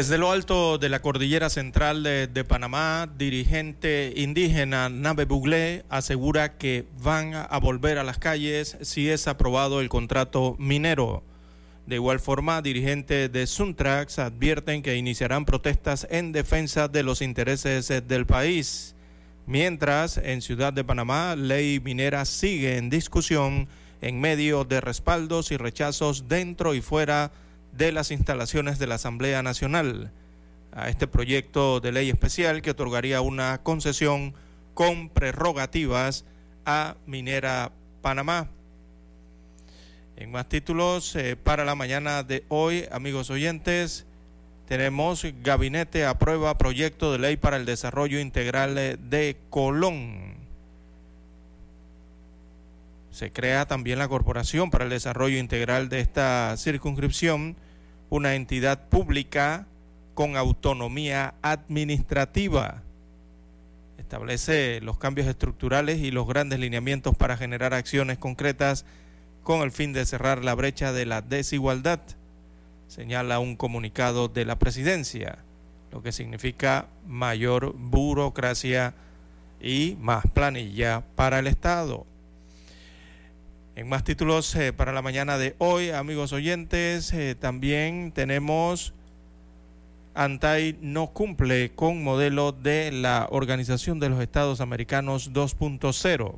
Desde lo alto de la cordillera central de, Panamá, dirigente indígena Nabe Buglé asegura que van a volver a las calles si es aprobado el contrato minero. De igual forma, dirigentes de Suntrax advierten que iniciarán protestas en defensa de los intereses del país. Mientras, en Ciudad de Panamá, ley minera sigue en discusión en medio de respaldos y rechazos dentro y fuera de de las instalaciones de la Asamblea Nacional a este proyecto de ley especial que otorgaría una concesión con prerrogativas a Minera Panamá. En más títulos, eh, para la mañana de hoy, amigos oyentes, tenemos Gabinete aprueba proyecto de ley para el desarrollo integral de Colón. Se crea también la Corporación para el Desarrollo Integral de esta circunscripción, una entidad pública con autonomía administrativa. Establece los cambios estructurales y los grandes lineamientos para generar acciones concretas con el fin de cerrar la brecha de la desigualdad, señala un comunicado de la presidencia, lo que significa mayor burocracia y más planilla para el Estado. En más títulos eh, para la mañana de hoy, amigos oyentes, eh, también tenemos Antai no cumple con modelo de la Organización de los Estados Americanos 2.0.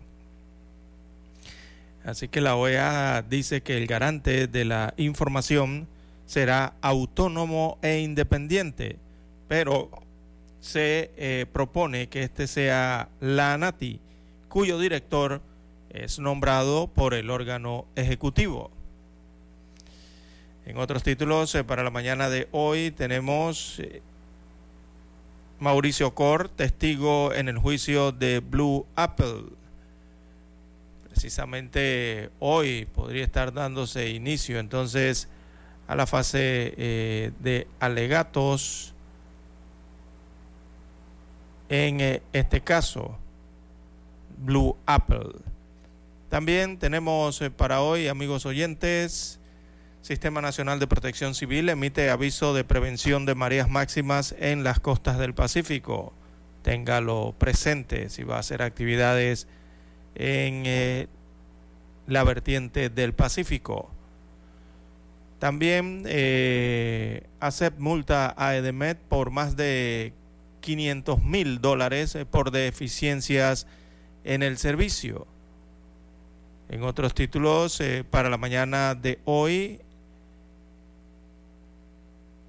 Así que la OEA dice que el garante de la información será autónomo e independiente, pero se eh, propone que este sea la ANATI, cuyo director es nombrado por el órgano ejecutivo. En otros títulos, eh, para la mañana de hoy tenemos eh, Mauricio Cor, testigo en el juicio de Blue Apple. Precisamente hoy podría estar dándose inicio entonces a la fase eh, de alegatos en este caso, Blue Apple. También tenemos eh, para hoy, amigos oyentes, Sistema Nacional de Protección Civil emite aviso de prevención de mareas máximas en las costas del Pacífico. Téngalo presente si va a hacer actividades en eh, la vertiente del Pacífico. También eh, multa a Edemet por más de 500 mil dólares eh, por deficiencias en el servicio. En otros títulos, eh, para la mañana de hoy,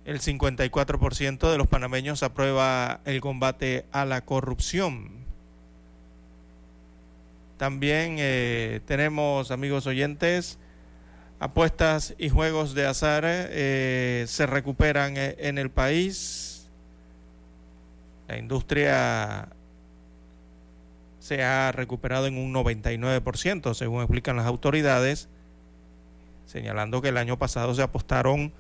el 54% de los panameños aprueba el combate a la corrupción. También eh, tenemos, amigos oyentes, apuestas y juegos de azar eh, se recuperan en el país. La industria se ha recuperado en un 99%, según explican las autoridades, señalando que el año pasado se apostaron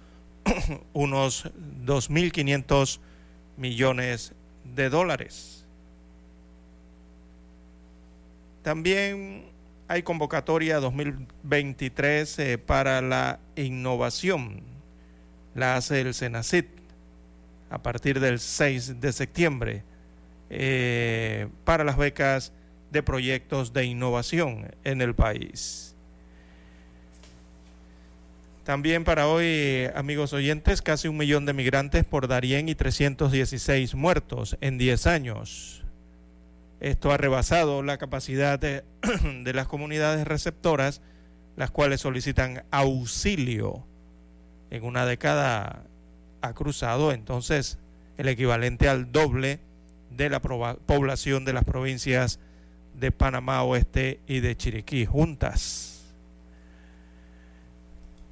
unos 2.500 millones de dólares. También hay convocatoria 2023 eh, para la innovación. La hace el Senacit a partir del 6 de septiembre eh, para las becas de proyectos de innovación en el país. También para hoy, amigos oyentes, casi un millón de migrantes por Darién y 316 muertos en 10 años. Esto ha rebasado la capacidad de, de las comunidades receptoras, las cuales solicitan auxilio. En una década ha cruzado entonces el equivalente al doble de la población de las provincias de Panamá Oeste y de Chiriquí juntas.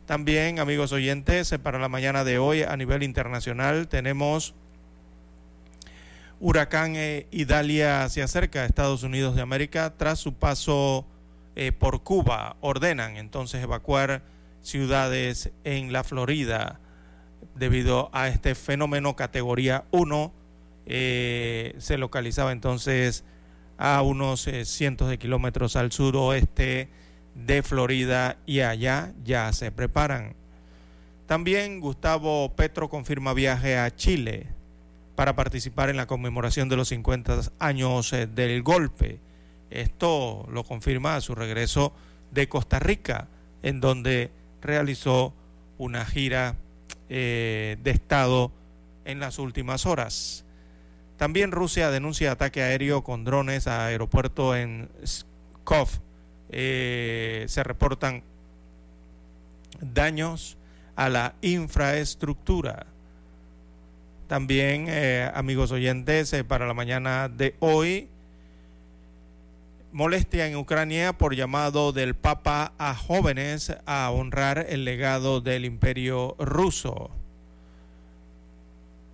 También, amigos oyentes, eh, para la mañana de hoy a nivel internacional tenemos huracán eh, Idalia se acerca a Estados Unidos de América tras su paso eh, por Cuba. Ordenan entonces evacuar ciudades en la Florida debido a este fenómeno categoría 1. Se localizaba entonces a unos cientos de kilómetros al suroeste de Florida y allá ya se preparan. También Gustavo Petro confirma viaje a Chile para participar en la conmemoración de los 50 años eh, del golpe. Esto lo confirma a su regreso de Costa Rica, en donde realizó una gira eh, de Estado en las últimas horas. También Rusia denuncia ataque aéreo con drones a aeropuerto en Skov, eh, se reportan daños a la infraestructura. También, eh, amigos oyentes, eh, para la mañana de hoy, molestia en Ucrania por llamado del Papa a jóvenes a honrar el legado del imperio ruso.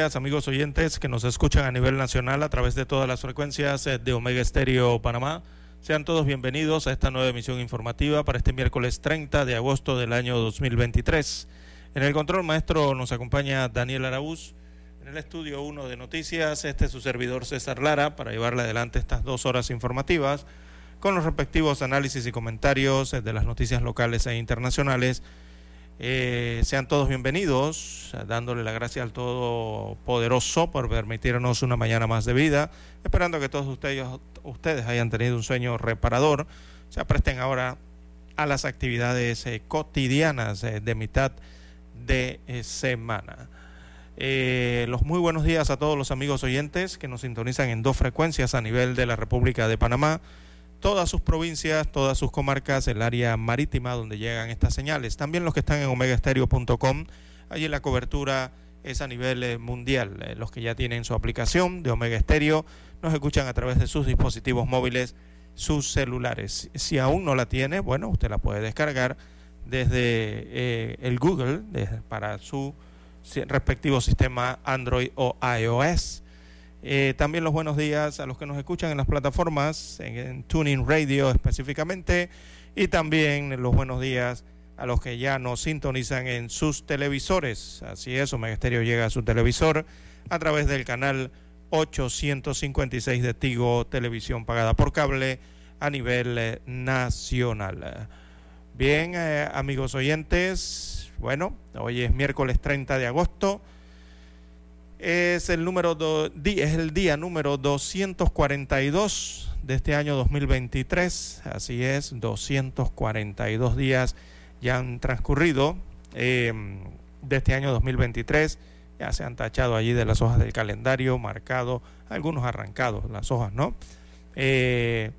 Amigos oyentes que nos escuchan a nivel nacional a través de todas las frecuencias eh, de Omega Estéreo Panamá. Sean todos bienvenidos a esta nueva emisión informativa para este miércoles 30 de agosto del año 2023. En el control maestro nos acompaña Daniel Araúz en el estudio 1 de noticias, este es su servidor César Lara para llevarle adelante estas dos horas informativas con los respectivos análisis y comentarios de las noticias locales e internacionales. Eh, sean todos bienvenidos, dándole la gracia al Todopoderoso por permitirnos una mañana más de vida, esperando que todos ustedes, ustedes hayan tenido un sueño reparador, se presten ahora a las actividades eh, cotidianas eh, de mitad de semana. Los muy buenos días a todos los amigos oyentes que nos sintonizan en dos frecuencias a nivel de la República de Panamá, todas sus provincias, todas sus comarcas, el área marítima donde llegan estas señales. También los que están en omegaestereo.com, allí la cobertura es a nivel eh, mundial. Eh, los que ya tienen su aplicación de Omega Estéreo nos escuchan a través de sus dispositivos móviles, sus celulares. Si aún no la tiene, bueno, usted la puede descargar desde el Google para su respectivo sistema Android o iOS. Eh, también los buenos días a los que nos escuchan en las plataformas, en, Tuning Radio específicamente, y también los buenos días a los que ya nos sintonizan en sus televisores. Así es, Omega Estéreo llega a su televisor a través del canal 856 de Tigo Televisión pagada por cable a nivel eh, nacional. Bien, eh, amigos oyentes, bueno, hoy es miércoles 30 de agosto es el número es el día número 242 de este año 2023. Así es, 242 días ya han transcurrido em, de este año 2023. Ya se han tachado allí de las hojas del calendario, marcado, algunos arrancados, las hojas, ¿no? Eh,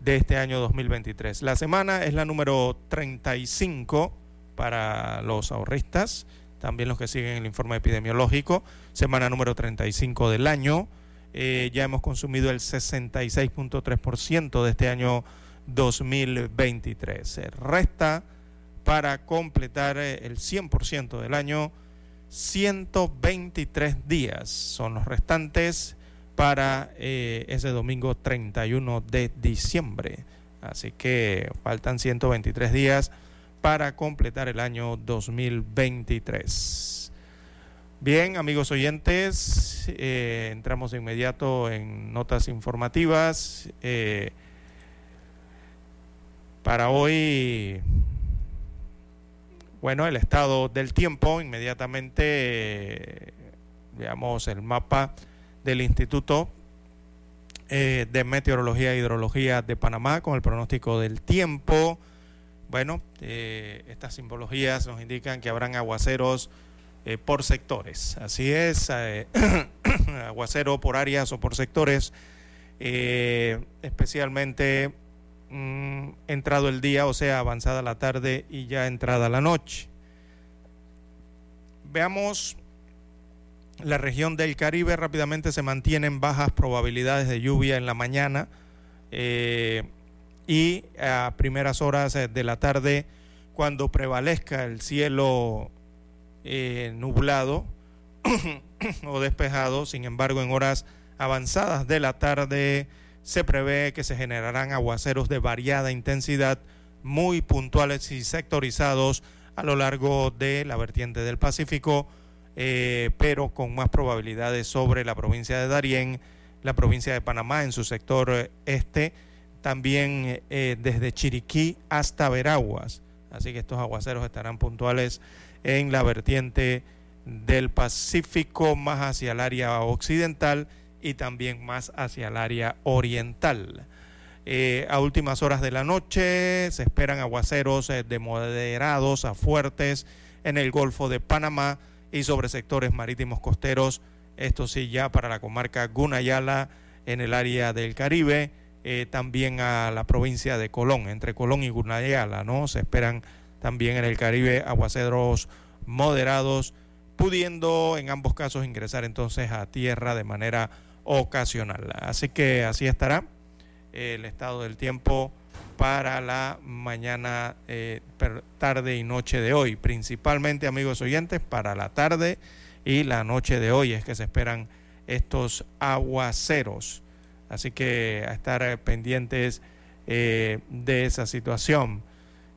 de este año 2023. La semana es la número 35 para los ahorristas también los que siguen el informe epidemiológico, semana número 35 del año. Eh, ya hemos consumido el 66.3% de este año 2023. resta para completar eh, el 100% del año 123 días. Son los restantes para eh, ese domingo 31 de diciembre. Así que faltan 123 días para completar el año 2023. Bien, amigos oyentes, eh, entramos de inmediato en notas informativas. Eh, para hoy, bueno, el estado del tiempo, inmediatamente veamos el mapa del Instituto eh, de Meteorología e Hidrología de Panamá con el pronóstico del tiempo. Bueno, eh, estas simbologías nos indican que habrán aguaceros eh, por sectores. Así es, eh, aguacero por áreas o por sectores, especialmente mm, entrado el día, o sea, avanzada la tarde y ya entrada la noche. Veamos la región del Caribe rápidamente se mantienen bajas probabilidades de lluvia en la mañana y a primeras horas eh, de la tarde, cuando prevalezca el cielo eh, nublado o despejado, sin embargo, en horas avanzadas de la tarde se prevé que se generarán aguaceros de variada intensidad, muy puntuales y sectorizados a lo largo de la vertiente del Pacífico, eh, pero con más probabilidades sobre la provincia de Darién, la provincia de Panamá en su sector este, también eh, desde Chiriquí hasta Veraguas. Así que estos aguaceros estarán puntuales en la vertiente del Pacífico, más hacia el área occidental y también más hacia el área oriental. Eh, a últimas horas de la noche se esperan aguaceros eh, de moderados a fuertes en el Golfo de Panamá y sobre sectores marítimos costeros, esto sí ya para la comarca Gunayala en el área del Caribe eh, también a la provincia de Colón, entre Colón y Gunayala, ¿no? Se esperan también en el Caribe aguaceros moderados, pudiendo en ambos casos ingresar entonces a tierra de manera ocasional. Así que así estará el estado del tiempo para la mañana, eh, tarde y noche de hoy, principalmente amigos oyentes, para la tarde y la noche de hoy es que se esperan estos aguaceros. Así que a estar eh, pendientes eh, de esa situación.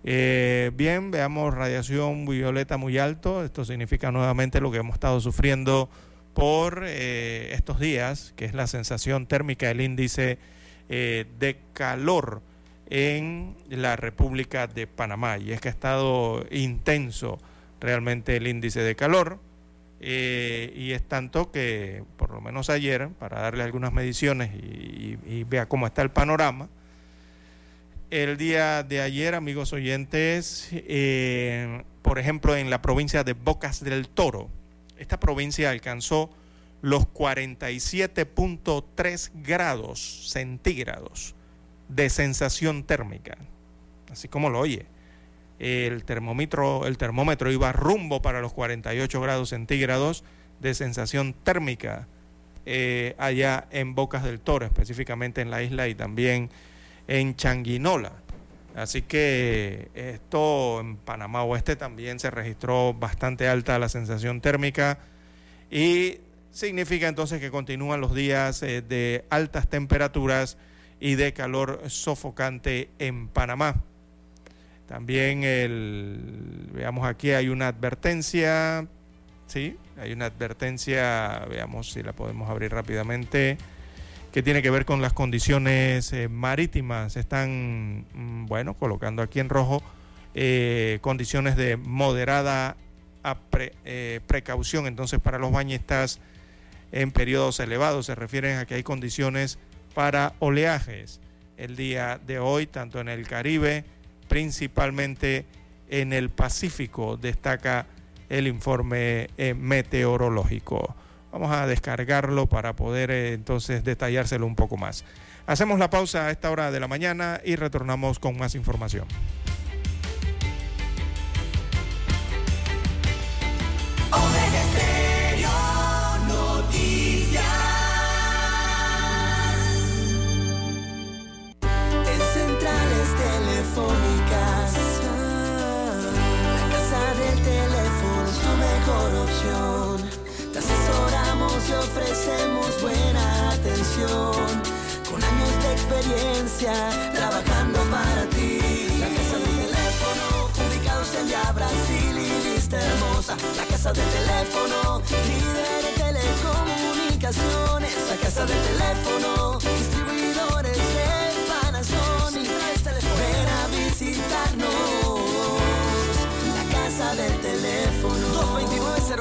Eh, bien, veamos radiación violeta muy alto. Esto significa nuevamente lo que hemos estado sufriendo por estos días, que es la sensación térmica del índice de calor en la República de Panamá. Y es que ha estado intenso realmente el índice de calor. Eh, y es tanto que, por lo menos ayer, para darle algunas mediciones y, vea cómo está el panorama, el día de ayer, amigos oyentes, eh, por ejemplo, en la provincia de Bocas del Toro, esta provincia alcanzó los 47.3 grados centígrados de sensación térmica, así como lo oye el termómetro, iba rumbo para los 48 grados centígrados de sensación térmica eh, allá en Bocas del Toro, específicamente en la isla y también en Changuinola. Así que esto en Panamá Oeste también se registró bastante alta la sensación térmica y significa entonces que continúan los días eh, de altas temperaturas y de calor sofocante en Panamá. También el, veamos aquí, hay una advertencia, sí, hay una advertencia, veamos si la podemos abrir rápidamente, que tiene que ver con las condiciones eh, marítimas. Están, mm, bueno, colocando aquí en rojo eh, condiciones de moderada eh, precaución. Entonces, para los bañistas en periodos elevados se refieren a que hay condiciones para oleajes el día de hoy, tanto en el Caribe, principalmente en el Pacífico, destaca el informe eh, meteorológico. Vamos a descargarlo para poder eh, entonces detallárselo un poco más. Hacemos la pausa a esta hora de la mañana y retornamos con más información. Ofrecemos buena atención. Con años de experiencia trabajando para ti. La casa del teléfono, ubicados en ya Brasil y vista hermosa. La casa del teléfono, líder de telecomunicaciones. La casa del teléfono,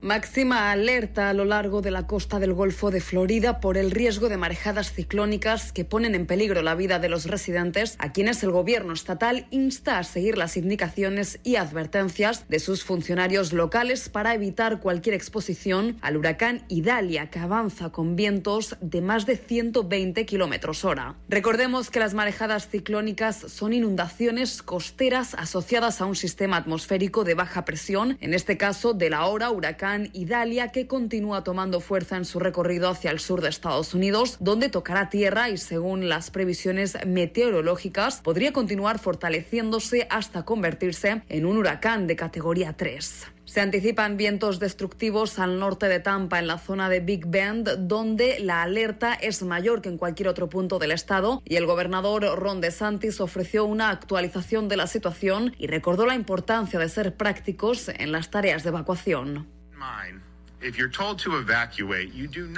Máxima alerta a lo largo de la costa del Golfo de Florida por el riesgo de marejadas ciclónicas que ponen en peligro la vida de los residentes, a quienes el gobierno estatal insta a seguir las indicaciones y advertencias de sus funcionarios locales para evitar cualquier exposición al huracán Idalia, que avanza con vientos de más de 120 kilómetros hora. Recordemos que las marejadas ciclónicas son inundaciones costeras asociadas a un sistema atmosférico de baja presión, en este caso de la hora huracán Idalia, que continúa tomando fuerza en su recorrido hacia el sur de Estados Unidos, donde tocará tierra y, según las previsiones meteorológicas, podría continuar fortaleciéndose hasta convertirse en un huracán de categoría 3. Se anticipan vientos destructivos al norte de Tampa, en la zona de Big Bend, donde la alerta es mayor que en cualquier otro punto del estado, y el gobernador Ron DeSantis ofreció una actualización de la situación y recordó la importancia de ser prácticos en las tareas de evacuación.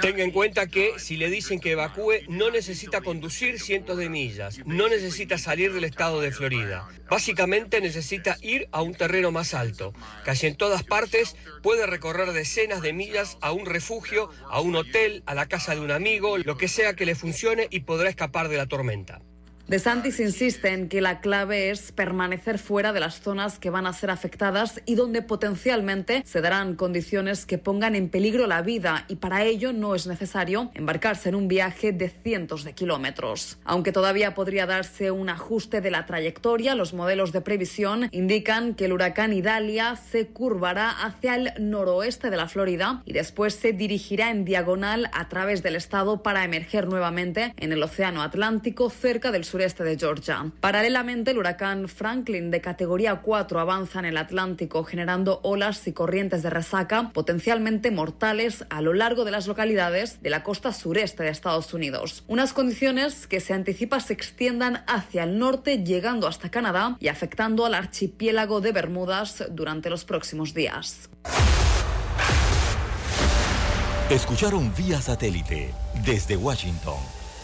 Tenga en cuenta que si le dicen que evacúe, no necesita conducir cientos de millas, no necesita salir del estado de Florida. Básicamente necesita ir a un terreno más alto. Casi en todas partes puede recorrer decenas de millas a un refugio, a un hotel, a la casa de un amigo, lo que sea que le funcione y podrá escapar de la tormenta. De Santis insiste en que la clave es permanecer fuera de las zonas que van a ser afectadas y donde potencialmente se darán condiciones que pongan en peligro la vida y para ello no es necesario embarcarse en un viaje de cientos de kilómetros. Aunque todavía podría darse un ajuste de la trayectoria, los modelos de previsión indican que el huracán Idalia se curvará hacia el noroeste de la Florida y después se dirigirá en diagonal a través del estado para emerger nuevamente en el Océano Atlántico cerca del sur este de Georgia. Paralelamente, el huracán Franklin de categoría 4 avanza en el Atlántico, generando olas y corrientes de resaca potencialmente mortales a lo largo de las localidades de la costa sureste de Estados Unidos. Unas condiciones que se anticipa se extiendan hacia el norte, llegando hasta Canadá y afectando al archipiélago de Bermudas durante los próximos días. Escucharon vía satélite desde Washington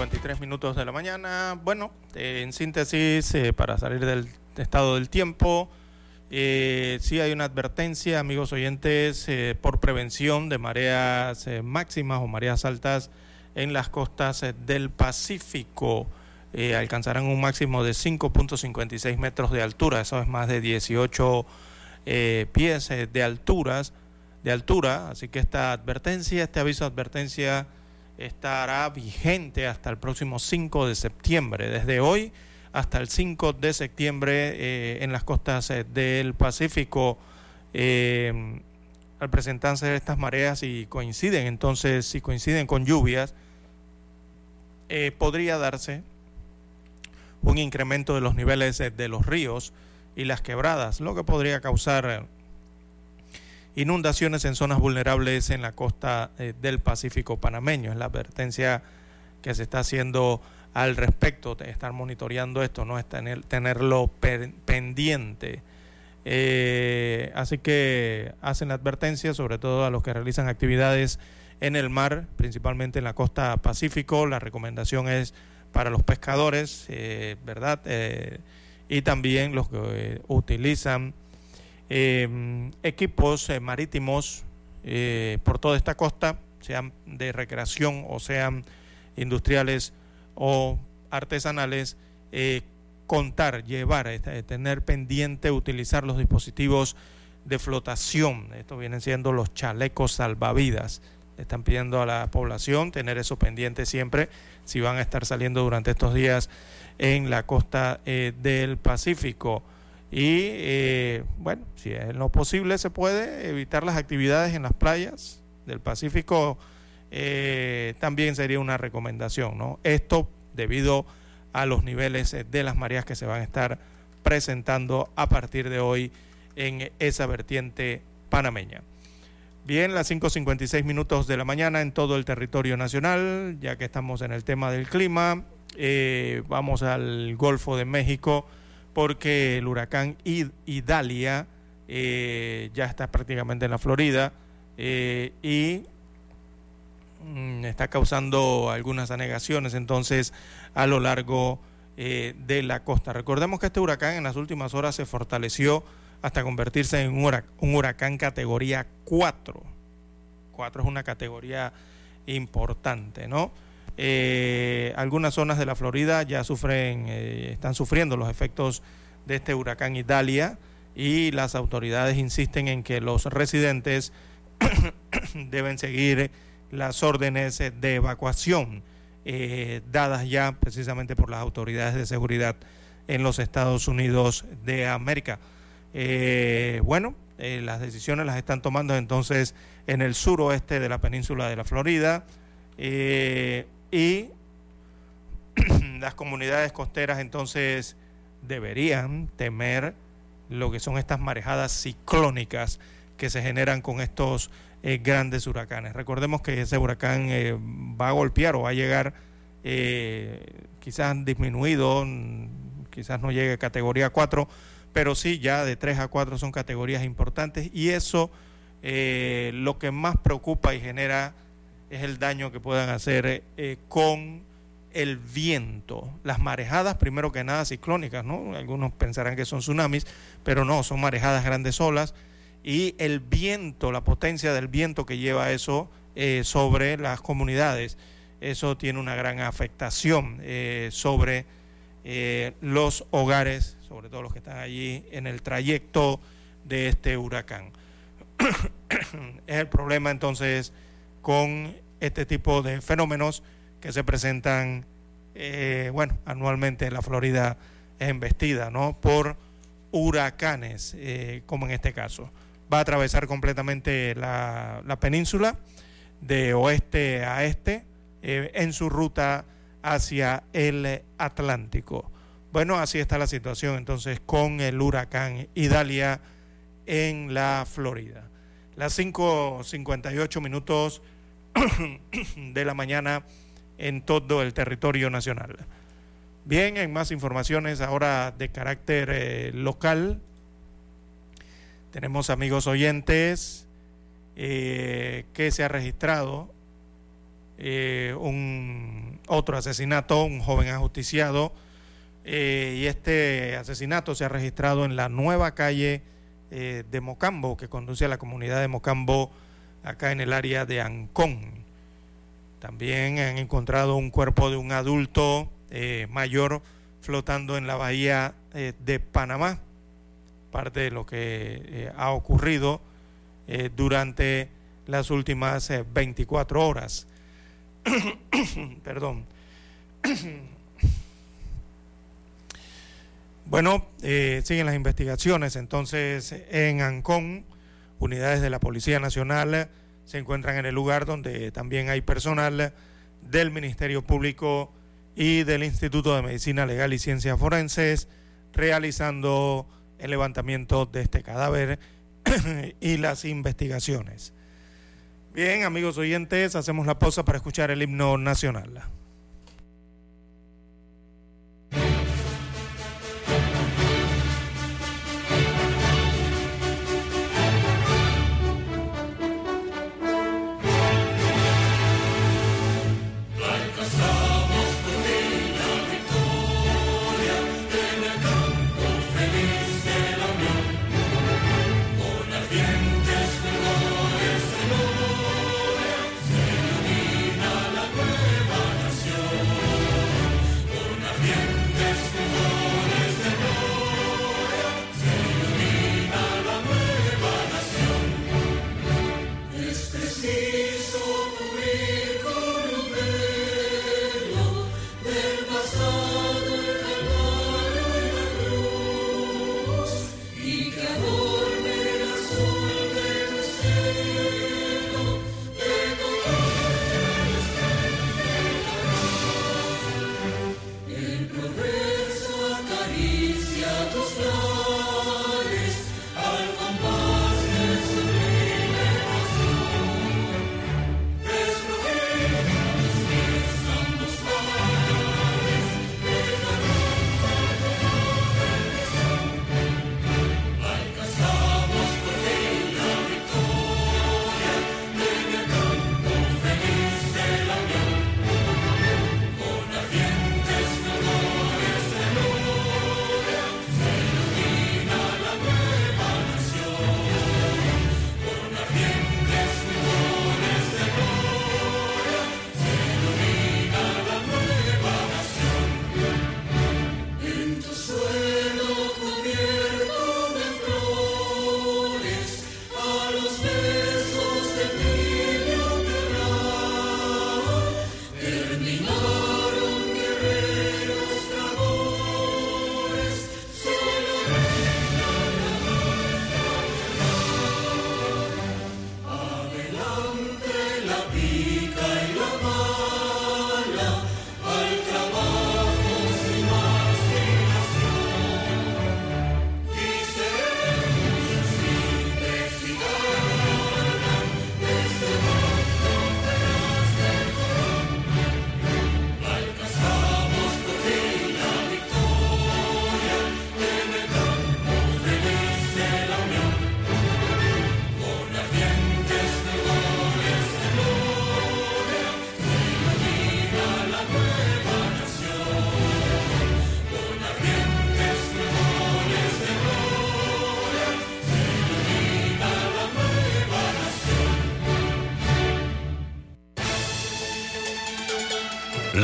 53 minutos de la mañana. Bueno, en síntesis, eh, para salir del estado del tiempo, eh, sí hay una advertencia, amigos oyentes, eh, por prevención de mareas eh, máximas o mareas altas en las costas del Pacífico. alcanzarán un máximo de 5.56 metros de altura, eso es más de 18 pies de alturas, de altura, así que esta advertencia, este aviso de advertencia estará vigente hasta el próximo 5 de septiembre, desde hoy hasta el 5 de septiembre eh, en las costas eh, del Pacífico. Eh, al presentarse estas mareas y coinciden, entonces, si coinciden con lluvias, podría darse un incremento de los niveles de los ríos y las quebradas, lo que podría causar inundaciones en zonas vulnerables en la costa eh, del Pacífico panameño. Es la advertencia que se está haciendo al respecto, estar monitoreando esto, no es tener, tenerlo pendiente. Eh, así que hacen la advertencia, sobre todo a los que realizan actividades en el mar, principalmente en la costa Pacífico. La recomendación es para los pescadores, eh, ¿verdad? Y también los que utilizan eh, equipos eh, marítimos eh, por toda esta costa, sean de recreación o sean industriales o artesanales, eh, contar, llevar, este, tener pendiente, utilizar los dispositivos de flotación. Estos vienen siendo los chalecos salvavidas. Están pidiendo a la población tener eso pendiente siempre si van a estar saliendo durante estos días en la costa eh, del Pacífico. Y eh, bueno, si es lo posible se puede evitar las actividades en las playas del Pacífico, eh, también sería una recomendación, ¿no? Esto debido a los niveles eh, de las mareas que se van a estar presentando a partir de hoy en esa vertiente panameña. Bien, las 5.56 minutos de la mañana en todo el territorio nacional, ya que estamos en el tema del clima, eh, vamos al Golfo de México porque el huracán Id- Idalia eh, ya está prácticamente en la Florida eh, y mm, está causando algunas anegaciones entonces a lo largo eh, de la costa. Recordemos que este huracán en las últimas horas se fortaleció hasta convertirse en un, hurac- un huracán categoría 4. 4 es una categoría importante, ¿no? Eh, algunas zonas de la Florida ya sufren, eh, están sufriendo los efectos de este huracán Italia y las autoridades insisten en que los residentes deben seguir las órdenes de evacuación eh, dadas ya precisamente por las autoridades de seguridad en los Estados Unidos de América. Bueno, las decisiones las están tomando entonces en el suroeste de la península de la Florida y las comunidades costeras entonces deberían temer lo que son estas marejadas ciclónicas que se generan con estos eh, grandes huracanes. Recordemos que ese huracán eh, va a golpear o va a llegar eh, quizás disminuido, quizás no llegue a categoría 4, pero sí ya de 3 a 4 son categorías importantes y eso eh, lo que más preocupa y genera es el daño que puedan hacer eh, con el viento, las marejadas, primero que nada ciclónicas, ¿no? Algunos pensarán que son tsunamis, pero no, son marejadas grandes olas y el viento, la potencia del viento que lleva eso eh, sobre las comunidades, eso tiene una gran afectación eh, sobre eh, los hogares, sobre todo los que están allí en el trayecto de este huracán. es el problema entonces con este tipo de fenómenos que se presentan, eh, bueno, anualmente en la Florida es embestida, ¿no? Por huracanes, eh, como en este caso. va a atravesar completamente la, la península de oeste a este eh, en su ruta hacia el Atlántico. Bueno, así está la situación entonces con el huracán Idalia en la Florida. Las 5.58 minutos de la mañana en todo el territorio nacional. Bien, en más informaciones ahora de carácter eh, local. Tenemos amigos oyentes eh, que se ha registrado eh, un otro asesinato, un joven ajusticiado, y este asesinato se ha registrado en la nueva calle de Mocambo, que conduce a la comunidad de Mocambo, acá en el área de Ancón. También han encontrado un cuerpo de un adulto eh, mayor flotando en la bahía eh, de Panamá, parte de lo que eh, ha ocurrido durante las últimas 24 horas. Perdón. bueno, siguen las investigaciones entonces en Ancón, unidades de la Policía Nacional se encuentran en el lugar donde también hay personal del Ministerio Público y del Instituto de Medicina Legal y Ciencias Forenses realizando el levantamiento de este cadáver y las investigaciones. Bien, amigos oyentes, hacemos la pausa para escuchar el himno nacional.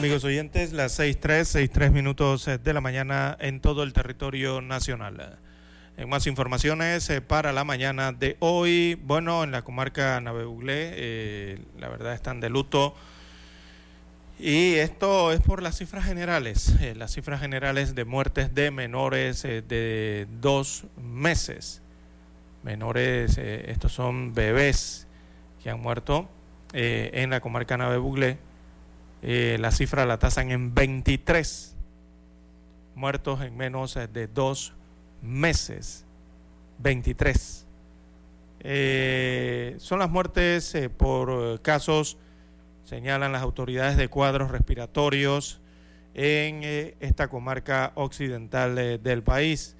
Amigos oyentes, las 6.3, 6.3 minutos eh, de la mañana en todo el territorio nacional. En más informaciones eh, para la mañana de hoy, bueno, en la comarca Navebuglé, eh, la verdad están de luto. Y esto es por las cifras generales, eh, las cifras generales de muertes de menores eh, de dos meses. Menores, eh, estos son bebés que han muerto eh, en la comarca Navebuglé eh, la cifra la tasan en 23 muertos en menos de dos meses. 23. Eh, son las muertes eh, por casos, señalan las autoridades de cuadros respiratorios en esta comarca occidental del país.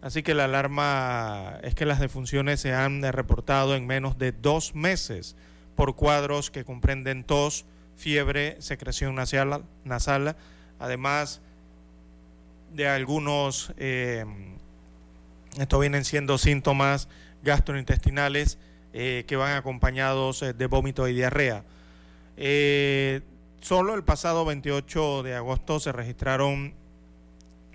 Así que la alarma es que las defunciones se han reportado en menos de dos meses por cuadros que comprenden tos, fiebre, secreción nasal, nasal además de algunos, eh, esto vienen siendo síntomas gastrointestinales eh, que van acompañados eh, de vómito y diarrea. Eh, solo el pasado 28 de agosto se registraron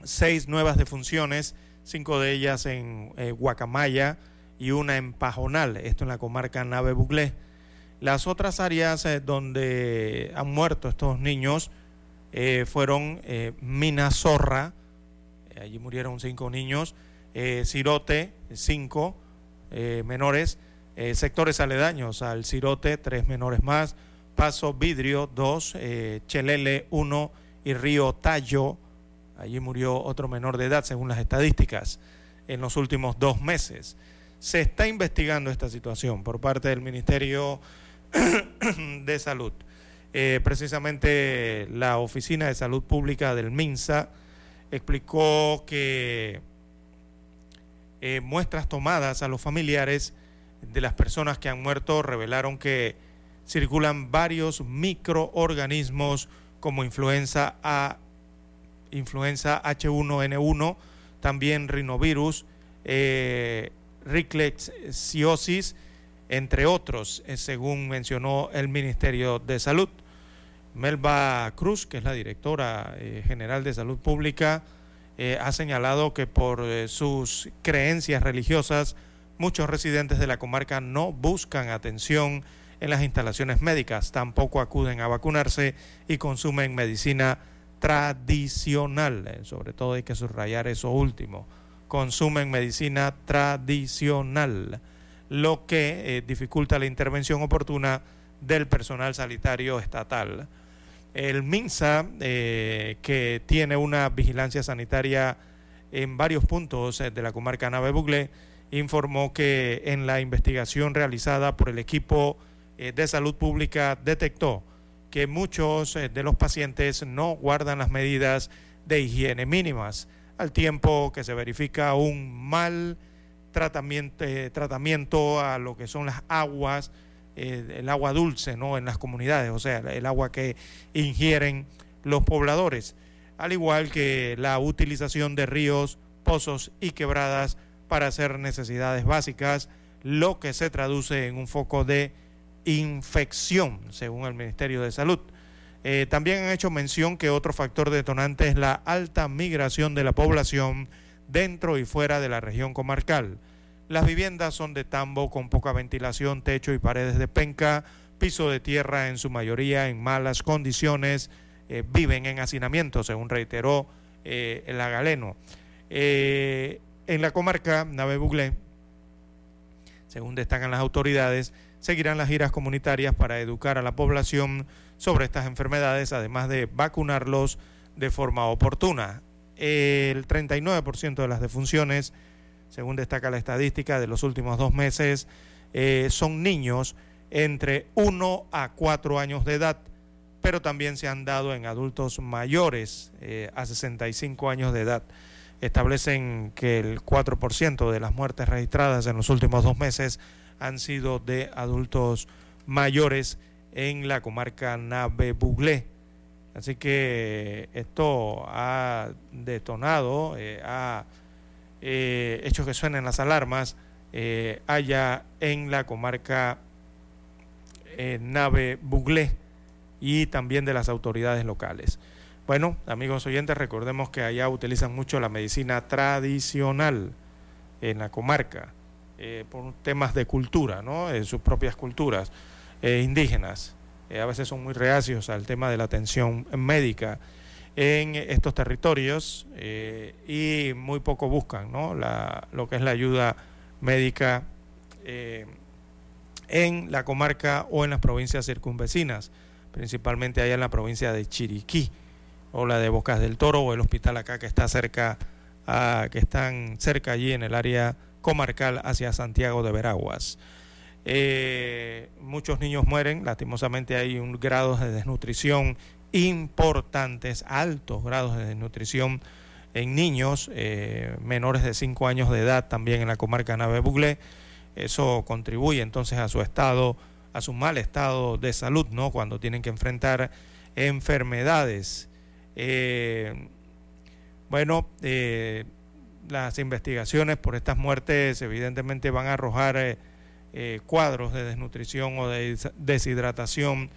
seis nuevas defunciones, cinco de ellas en Guacamaya y una en Pajonal, esto en la comarca Nave Buglé. Las otras áreas eh, donde han muerto estos niños eh, fueron eh, Minazorra, eh, allí murieron cinco niños, Cirote, cinco menores, sectores aledaños al Cirote, tres menores más, Paso Vidrio, dos, Chelele, uno y Río Tallo, allí murió otro menor de edad según las estadísticas en los últimos dos meses. Se está investigando esta situación por parte del Ministerio de Salud. Eh, precisamente la Oficina de Salud Pública del MINSA explicó que eh, muestras tomadas a los familiares de las personas que han muerto revelaron que circulan varios microorganismos como influenza A, influenza H1N1, también rinovirus, eh, rickettsiosis, entre otros, eh, según mencionó el Ministerio de Salud. Melba Cruz, que es la directora eh, general de Salud Pública, eh, ha señalado que por sus creencias religiosas, muchos residentes de la comarca no buscan atención en las instalaciones médicas, tampoco acuden a vacunarse y consumen medicina tradicional. Sobre todo hay que subrayar eso último. Consumen medicina tradicional, lo que eh, dificulta la intervención oportuna del personal sanitario estatal. El MINSA, eh, que tiene una vigilancia sanitaria en varios puntos eh, de la comarca Nave Buglé, informó que en la investigación realizada por el equipo de salud pública detectó que muchos de los pacientes no guardan las medidas de higiene mínimas, al tiempo que se verifica un mal tratamiento, eh, tratamiento a lo que son las aguas, eh, el agua dulce ¿no? en las comunidades, o sea, el agua que ingieren los pobladores, al igual que la utilización de ríos, pozos y quebradas para hacer necesidades básicas, lo que se traduce en un foco de infección, según el Ministerio de Salud. Eh, también han hecho mención que otro factor detonante es la alta migración de la población dentro y fuera de la región comarcal. Las viviendas son de tambo con poca ventilación, techo y paredes de penca, piso de tierra en su mayoría en malas condiciones, eh, viven en hacinamiento, según reiteró eh, el agaleno. Eh, en la comarca Nave Buglé, según destacan las autoridades, seguirán las giras comunitarias para educar a la población sobre estas enfermedades, además de vacunarlos de forma oportuna. El 39% de las defunciones, según destaca la estadística de los últimos dos meses, eh, son niños entre 1 a 4 años de edad, pero también se han dado en adultos mayores eh, a 65 años de edad. Establecen que el 4% de las muertes registradas en los últimos dos meses han sido de adultos mayores en la comarca Nave Buglé. Así que esto ha detonado, eh, ha eh, hecho que suenen las alarmas eh, allá en la comarca Nave Buglé y también de las autoridades locales. Bueno, amigos oyentes, recordemos que allá utilizan mucho la medicina tradicional en la comarca por temas de cultura, ¿no? En sus propias culturas indígenas. A veces son muy reacios al tema de la atención médica en estos territorios eh, y muy poco buscan ¿no? la, lo que es la ayuda médica eh, en la comarca o en las provincias circunvecinas, principalmente allá en la provincia de Chiriquí o la de Bocas del Toro o el hospital acá que está cerca, a, que están cerca allí en el área comarcal hacia Santiago de Veraguas. Eh, muchos niños mueren, lastimosamente hay un grado de desnutrición importantes, altos grados de desnutrición en niños eh, menores de 5 años de edad también en la comarca Nave Buglé. Eso contribuye entonces a su estado, a su mal estado de salud, ¿no? Cuando tienen que enfrentar enfermedades. Eh, bueno, eh, las investigaciones por estas muertes evidentemente van a arrojar cuadros de desnutrición o de deshidratación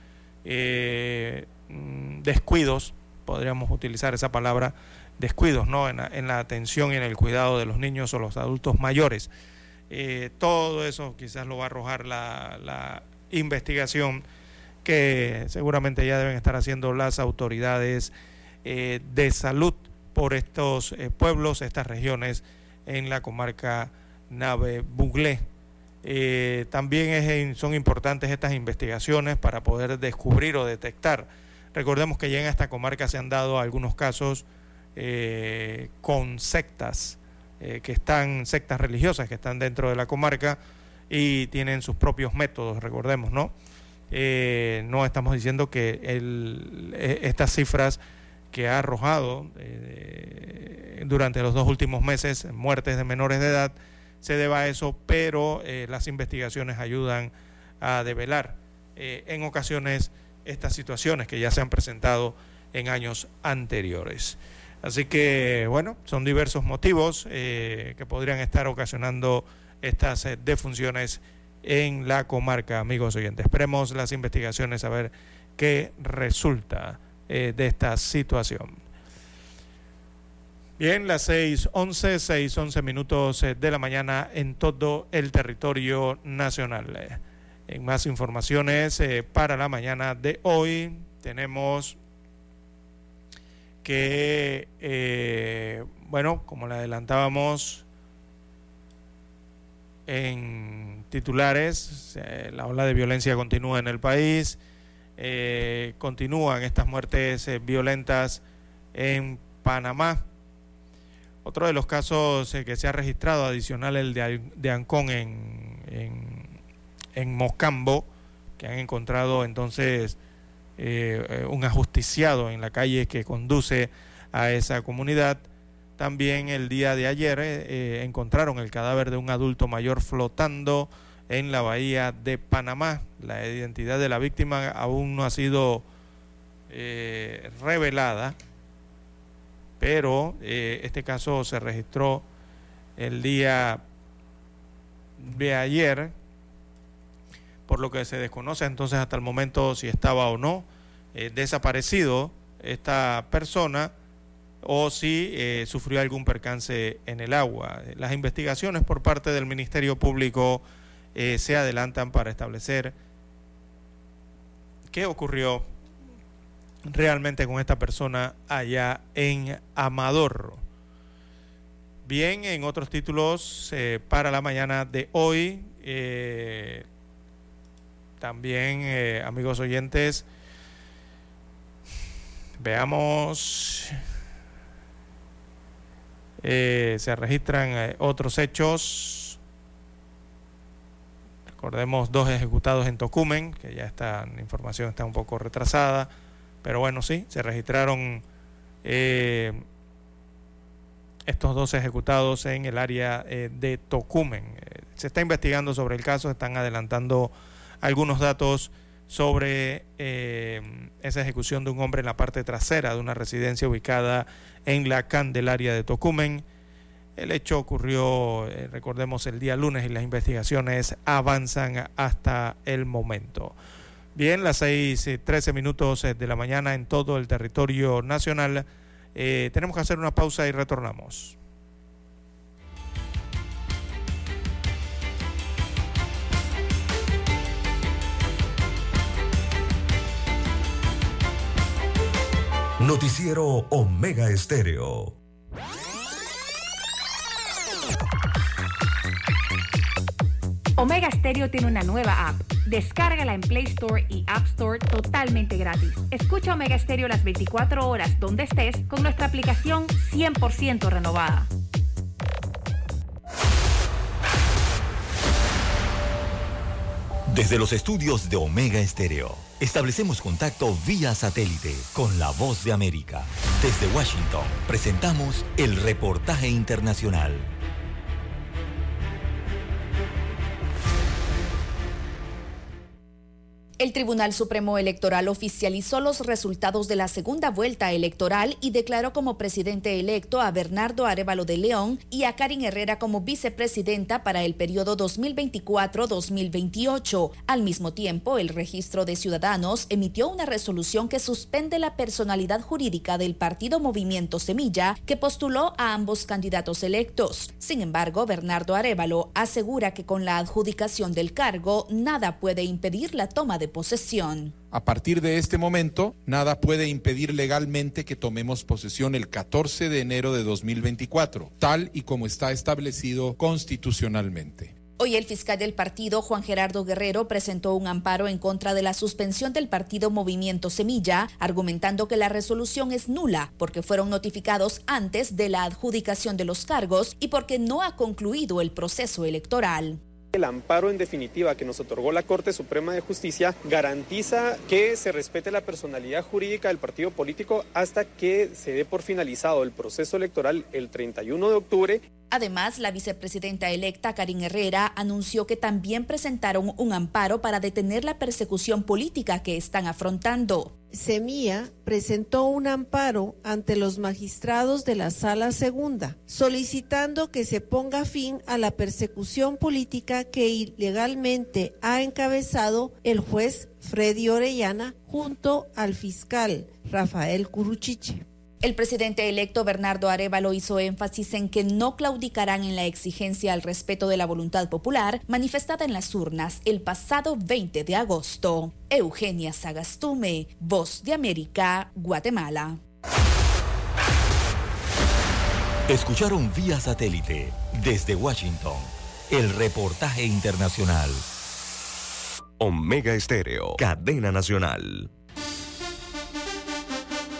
Mm, descuidos, podríamos utilizar esa palabra, descuidos ¿no? en, la, atención y en el cuidado de los niños o los adultos mayores. Eh, todo eso quizás lo va a arrojar la, investigación que seguramente ya deben estar haciendo las autoridades eh, de salud por estos eh, pueblos, estas regiones en la comarca Nave Buglé. También son importantes estas investigaciones para poder descubrir o detectar Recordemos que ya en esta comarca se han dado algunos casos eh, con sectas, eh, que están, sectas religiosas que están dentro de la comarca y tienen sus propios métodos, recordemos, ¿no? Eh, no estamos diciendo que estas cifras que ha arrojado durante los dos últimos meses, muertes de menores de edad, se deba a eso, pero las investigaciones ayudan a develar en ocasiones estas situaciones que ya se han presentado en años anteriores. Así que, bueno, son diversos motivos eh, que podrían estar ocasionando estas eh, defunciones en la comarca, amigos oyentes. Esperemos las investigaciones a ver qué resulta eh, de esta situación. Bien, las 6:11, 6:11 minutos de la mañana en todo el territorio nacional. En más informaciones eh, para la mañana de hoy tenemos que, eh, bueno, como le adelantábamos en titulares, eh, la ola de violencia continúa en el país, continúan estas muertes violentas en Panamá. Otro de los casos que se ha registrado adicional el de, de Ancón en en Mocambo, que han encontrado entonces eh, eh, un ajusticiado en la calle que conduce a esa comunidad. También el día de ayer eh, encontraron el cadáver de un adulto mayor flotando en la bahía de Panamá. La identidad de la víctima aún no ha sido revelada, pero este caso se registró el día de ayer por lo que se desconoce entonces hasta el momento si estaba o no eh, desaparecido esta persona o si eh, sufrió algún percance en el agua. Las investigaciones por parte del Ministerio Público eh, se adelantan para establecer qué ocurrió realmente con esta persona allá en Amador. Bien, en otros títulos para la mañana de hoy, también, eh, amigos oyentes, veamos, eh, se registran eh, otros hechos Recordemos dos ejecutados en Tocumen, que ya está, la información está un poco retrasada, pero bueno, sí, se registraron eh, estos dos ejecutados en el área eh, de Tocumen. Eh, se está investigando sobre el caso, están adelantando algunos datos sobre esa ejecución de un hombre en la parte trasera de una residencia ubicada en la Candelaria de Tocumen. El hecho ocurrió, eh, recordemos, el día lunes y las investigaciones avanzan hasta el momento. Bien, las 6 y 13 minutos eh, de la mañana en todo el territorio nacional. Eh, tenemos que hacer una pausa y retornamos. Noticiero Omega Estéreo. Omega Stereo tiene una nueva app. Descárgala en Play Store y App Store totalmente gratis. Escucha Omega Stereo las 24 horas donde estés con nuestra aplicación 100% renovada. Desde los estudios de Omega Estéreo, establecemos contacto vía satélite con la voz de América. Desde Washington, presentamos el reportaje internacional. El Tribunal Supremo Electoral oficializó los resultados de la segunda vuelta electoral y declaró como presidente electo a Bernardo Arevalo de León y a Karin Herrera como vicepresidenta para el periodo 2024-2028. Al mismo tiempo, el Registro de Ciudadanos emitió una resolución que suspende la personalidad jurídica del partido Movimiento Semilla que postuló a ambos candidatos electos. Sin embargo, Bernardo Arevalo asegura que con la adjudicación del cargo nada puede impedir la toma de posesión. A partir de este momento, nada puede impedir legalmente que tomemos posesión el 14 de enero de 2024, tal y como está establecido constitucionalmente. Hoy el fiscal del partido, Juan Gerardo Guerrero, presentó un amparo en contra de la suspensión del partido Movimiento Semilla, argumentando que la resolución es nula porque fueron notificados antes de la adjudicación de los cargos y porque no ha concluido el proceso electoral. El amparo en definitiva que nos otorgó la Corte Suprema de Justicia garantiza que se respete la personalidad jurídica del partido político hasta que se dé por finalizado el proceso electoral el 31 de octubre. Además, la vicepresidenta electa Karin Herrera anunció que también presentaron un amparo para detener la persecución política que están afrontando. Semilla presentó un amparo ante los magistrados de la Sala Segunda, solicitando que se ponga fin a la persecución política que ilegalmente ha encabezado el juez Freddy Orellana junto al fiscal Rafael Curuchiche. El presidente electo Bernardo Arevalo hizo énfasis en que no claudicarán en la exigencia al respeto de la voluntad popular manifestada en las urnas el pasado 20 de agosto. Eugenia Sagastume, Voz de América, Guatemala. Escucharon vía satélite desde Washington el reportaje internacional. Omega Estéreo, cadena nacional.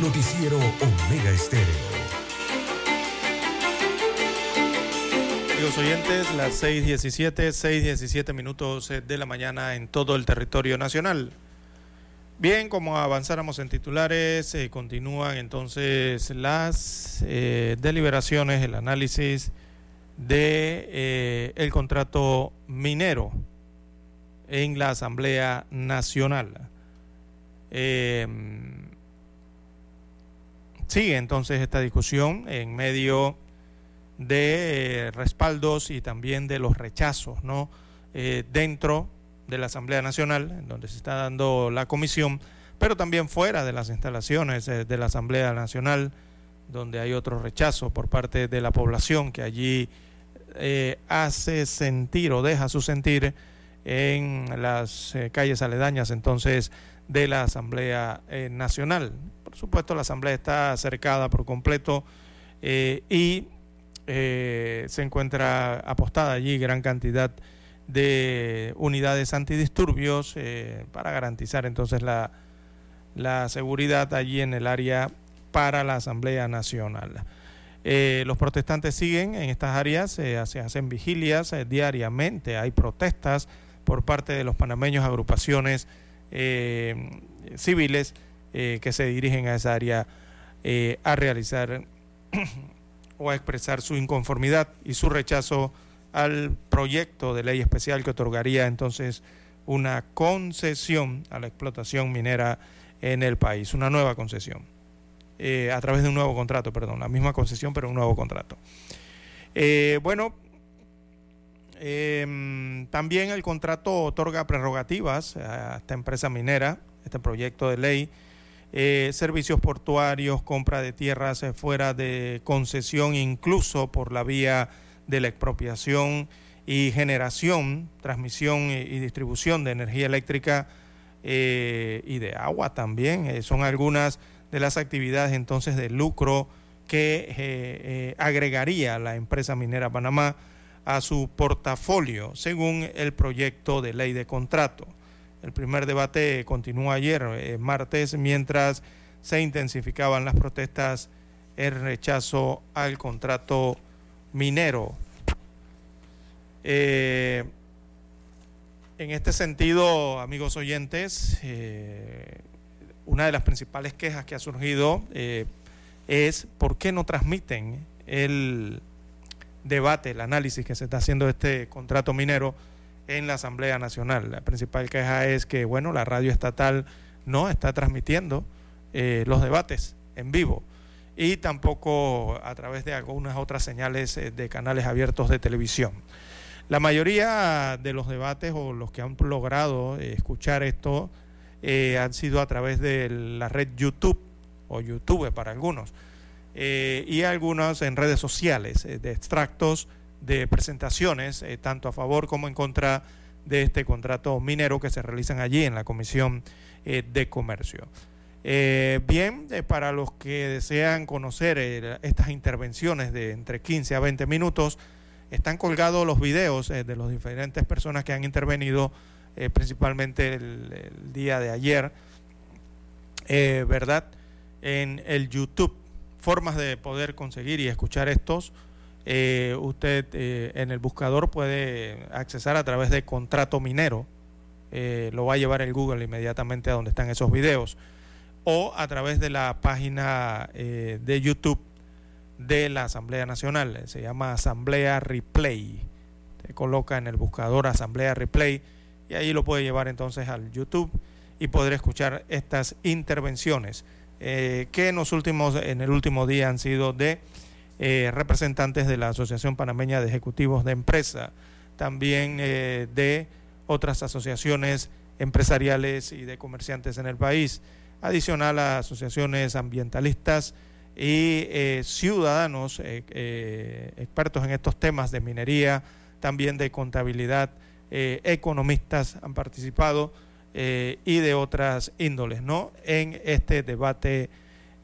Noticiero Omega Estéreo. Amigos oyentes, las 6.17, 6.17 minutos eh, de la mañana en todo el territorio nacional. Bien, como avanzáramos en titulares, eh, continúan entonces las eh, deliberaciones, el análisis de el contrato minero en la Asamblea Nacional. Sigue entonces esta discusión en medio de eh, respaldos y también de los rechazos, ¿no? Eh, dentro de la Asamblea Nacional, donde se está dando la comisión, pero también fuera de las instalaciones eh, de la Asamblea Nacional, donde hay otro rechazo por parte de la población que allí hace sentir o deja su sentir en las calles aledañas entonces de la Asamblea Nacional. Por supuesto, la Asamblea está cercada por completo y se encuentra apostada allí gran cantidad de unidades antidisturbios para garantizar entonces la, la seguridad allí en el área para la Asamblea Nacional. Eh, los protestantes siguen en estas áreas, eh, se hacen vigilias eh, diariamente, hay protestas por parte de los panameños, agrupaciones civiles que se dirigen a esa área a realizar o a expresar su inconformidad y su rechazo al proyecto de ley especial que otorgaría entonces una concesión a la explotación minera en el país, una nueva concesión. Eh, a través de un nuevo contrato, perdón, la misma concesión, pero un nuevo contrato. Eh, bueno, em, también el contrato otorga prerrogativas a esta empresa minera, este proyecto de ley, eh, servicios portuarios, compra de tierras fuera de concesión, incluso por la vía de la expropiación y generación, transmisión y, distribución de energía eléctrica y de agua también. son algunas de las actividades entonces de lucro que eh, eh, agregaría la empresa minera Panamá a su portafolio, según el proyecto de ley de contrato. El primer debate continuó ayer, eh, martes, mientras se intensificaban las protestas el rechazo al contrato minero. en este sentido, amigos oyentes, una de las principales quejas que ha surgido eh, es por qué no transmiten el debate, el análisis que se está haciendo de este contrato minero en la Asamblea Nacional. La principal queja es que, bueno, la radio estatal no está transmitiendo eh, los debates en vivo y tampoco a través de algunas otras señales eh, de canales abiertos de televisión. La mayoría de los debates o los que han logrado escuchar esto eh, han sido a través de la red YouTube o YouTube para algunos eh, y algunos en redes sociales eh, de extractos de presentaciones tanto a favor como en contra de este contrato minero que se realizan allí en la Comisión de Comercio. bien, para los que desean conocer estas intervenciones de entre 15 a 20 minutos, están colgados los videos de las diferentes personas que han intervenido eh, principalmente el, día de ayer, eh, ¿verdad? En el YouTube, formas de poder conseguir y escuchar estos. Eh, usted en el buscador puede accesar a través de contrato minero, lo va a llevar el Google inmediatamente a donde están esos videos, o a través de la página de YouTube de la Asamblea Nacional, se llama Asamblea Replay. Se coloca en el buscador Asamblea Replay y ahí lo puede llevar entonces al YouTube y poder escuchar estas intervenciones eh, que en los últimos en el último día han sido de eh, representantes de la Asociación Panameña de Ejecutivos de Empresa, también eh, de otras asociaciones empresariales y de comerciantes en el país, adicional a asociaciones ambientalistas y ciudadanos expertos en estos temas de minería, también de contabilidad eh, economistas han participado eh, y de otras índoles, ¿no? En este debate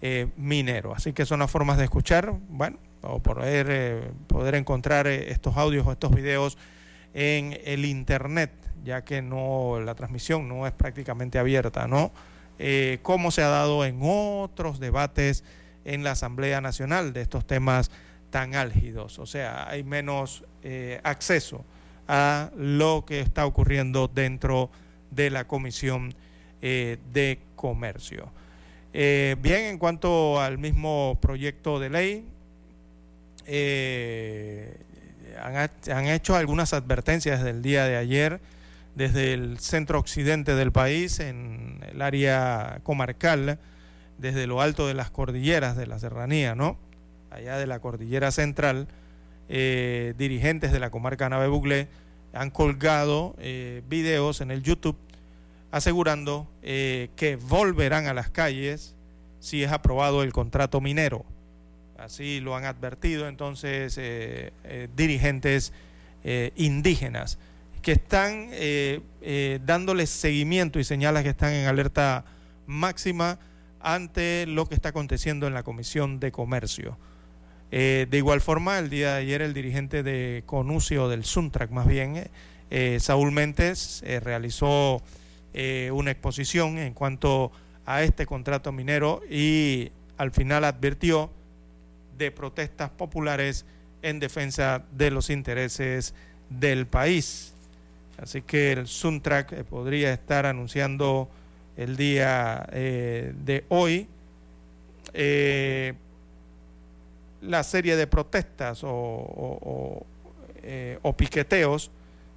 eh, minero. Así que son las formas de escuchar, bueno, o poder, poder encontrar estos audios o estos videos en el internet, ya que no la transmisión no es prácticamente abierta, ¿no? como se ha dado en otros debates en la Asamblea Nacional de estos temas tan álgidos, o sea, hay menos acceso a lo que está ocurriendo dentro de la Comisión eh, de Comercio. Eh, bien, en cuanto al mismo proyecto de ley, eh, han, hecho algunas advertencias del día de ayer desde el centro occidente del país, en el área comarcal, desde lo alto de las cordilleras de la serranía, ¿no? Allá de la cordillera central, eh, dirigentes de la comarca Nave Buglé han colgado eh, videos en el YouTube asegurando que volverán a las calles si es aprobado el contrato minero. Así lo han advertido entonces eh, eh, dirigentes eh, indígenas que están dándoles seguimiento y señalas que están en alerta máxima ante lo que está aconteciendo en la Comisión de Comercio. de igual forma, el día de ayer el dirigente de Conucio del Suntrack, más bien, Saúl Méndez, realizó una exposición en cuanto a este contrato minero y al final advirtió de protestas populares en defensa de los intereses del país. Así que el Suntrack eh, podría estar anunciando el día eh, de hoy eh, la serie de protestas o, o, piqueteos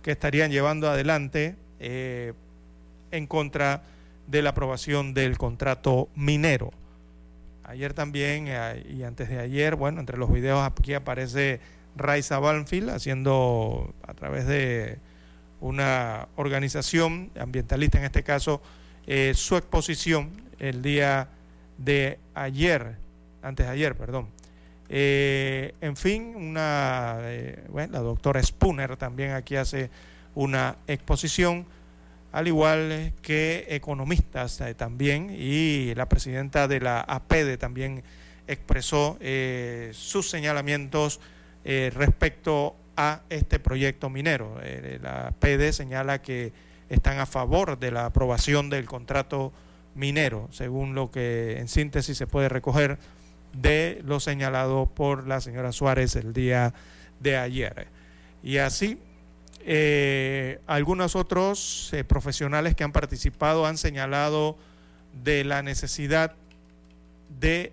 que estarían llevando adelante en contra de la aprobación del contrato minero. Ayer también eh, y antes de ayer, bueno, entre los videos aquí aparece Raisa Banfield haciendo a través de una organización ambientalista en este caso eh, su exposición el día de ayer, antes de ayer, perdón. Eh, en fin, una, bueno, la doctora Spooner también aquí hace una exposición al igual que economistas eh, también, y la presidenta de la APEDE también expresó eh, sus señalamientos eh, respecto a este proyecto minero. la APEDE señala que están a favor de la aprobación del contrato minero, según lo que en síntesis se puede recoger de lo señalado por la señora Suárez el día de ayer. Y así eh, algunos otros eh, profesionales que han participado han señalado de la necesidad de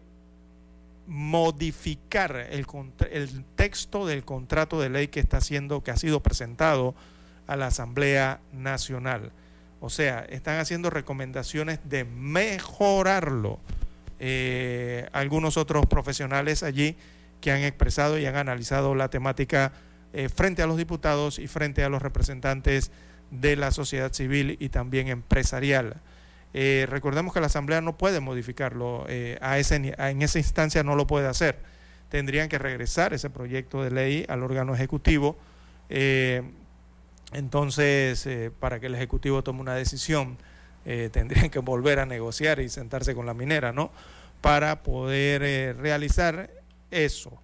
modificar el, el, texto del contrato de ley que está siendo, que ha sido presentado a la Asamblea Nacional. O sea, están haciendo recomendaciones de mejorarlo. Eh, algunos otros profesionales allí que han expresado y han analizado la temática eh, frente a los diputados y frente a los representantes de la sociedad civil y también empresarial. Eh, recordemos que la Asamblea no puede modificarlo, eh, a ese, en esa instancia no lo puede hacer. Tendrían que regresar ese proyecto de ley al órgano ejecutivo. entonces, para que el Ejecutivo tome una decisión, tendrían que volver a negociar y sentarse con la minera, ¿no? Para poder realizar eso.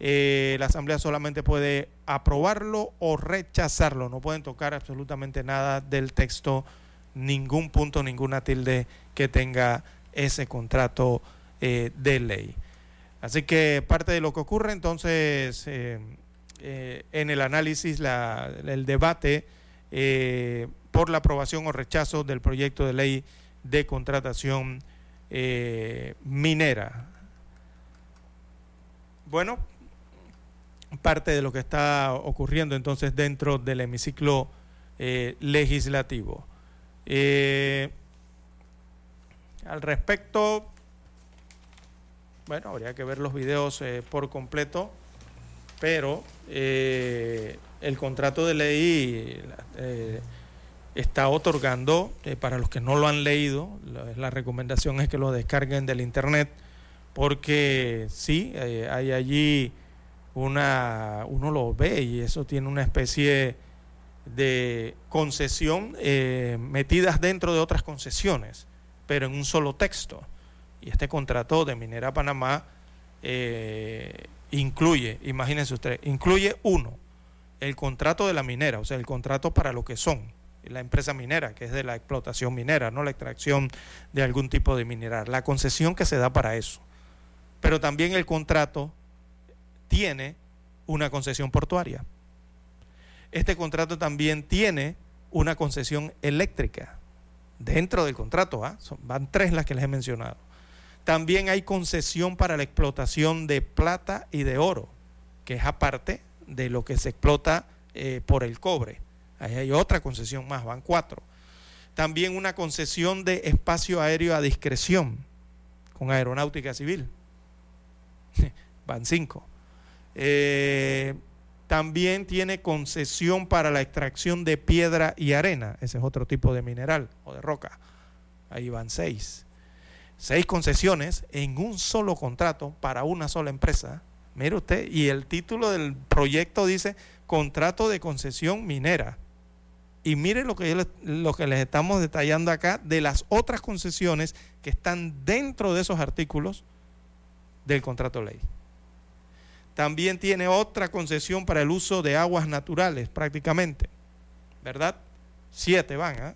Eh, la Asamblea solamente puede aprobarlo o rechazarlo, no pueden tocar absolutamente nada del texto, ningún punto, ninguna tilde que tenga ese contrato eh, de ley. Así que parte de lo que ocurre entonces eh, en el análisis, el debate por la aprobación o rechazo del proyecto de ley de contratación minera. Bueno, parte de lo que está ocurriendo entonces dentro del hemiciclo eh, legislativo. Eh, al respecto, bueno, habría que ver los videos eh, por completo, pero el contrato de ley está otorgando, para los que no lo han leído, la recomendación es que lo descarguen del Internet, porque sí, hay allí una, uno lo ve y eso tiene una especie de concesión eh, metidas dentro de otras concesiones, pero en un solo texto. Y este contrato de Minera Panamá eh, incluye, imagínense usted, incluye uno, el contrato de la minera, o sea, el contrato para lo que son, la empresa minera, que es de la explotación minera, no la extracción de algún tipo de mineral, la concesión que se da para eso. Pero también el contrato tiene una concesión portuaria. Este contrato también tiene una concesión eléctrica dentro del contrato. ¿ah? van tres las que les he mencionado. También hay concesión para la explotación de plata y de oro, que es aparte de lo que se explota eh, por el cobre. Ahí hay otra concesión más, van cuatro. También una concesión de espacio aéreo a discreción con aeronáutica civil. van cinco. Eh, también tiene concesión para la extracción de piedra y arena. Ese es otro tipo de mineral o de roca. Ahí van seis. seis concesiones en un solo contrato para una sola empresa. Mire usted, y el título del proyecto dice contrato de concesión minera. Y mire lo que, lo que les estamos detallando acá de las otras concesiones que están dentro de esos artículos del contrato ley. También tiene otra concesión para el uso de aguas naturales, prácticamente, ¿verdad? Siete van, ¿ah?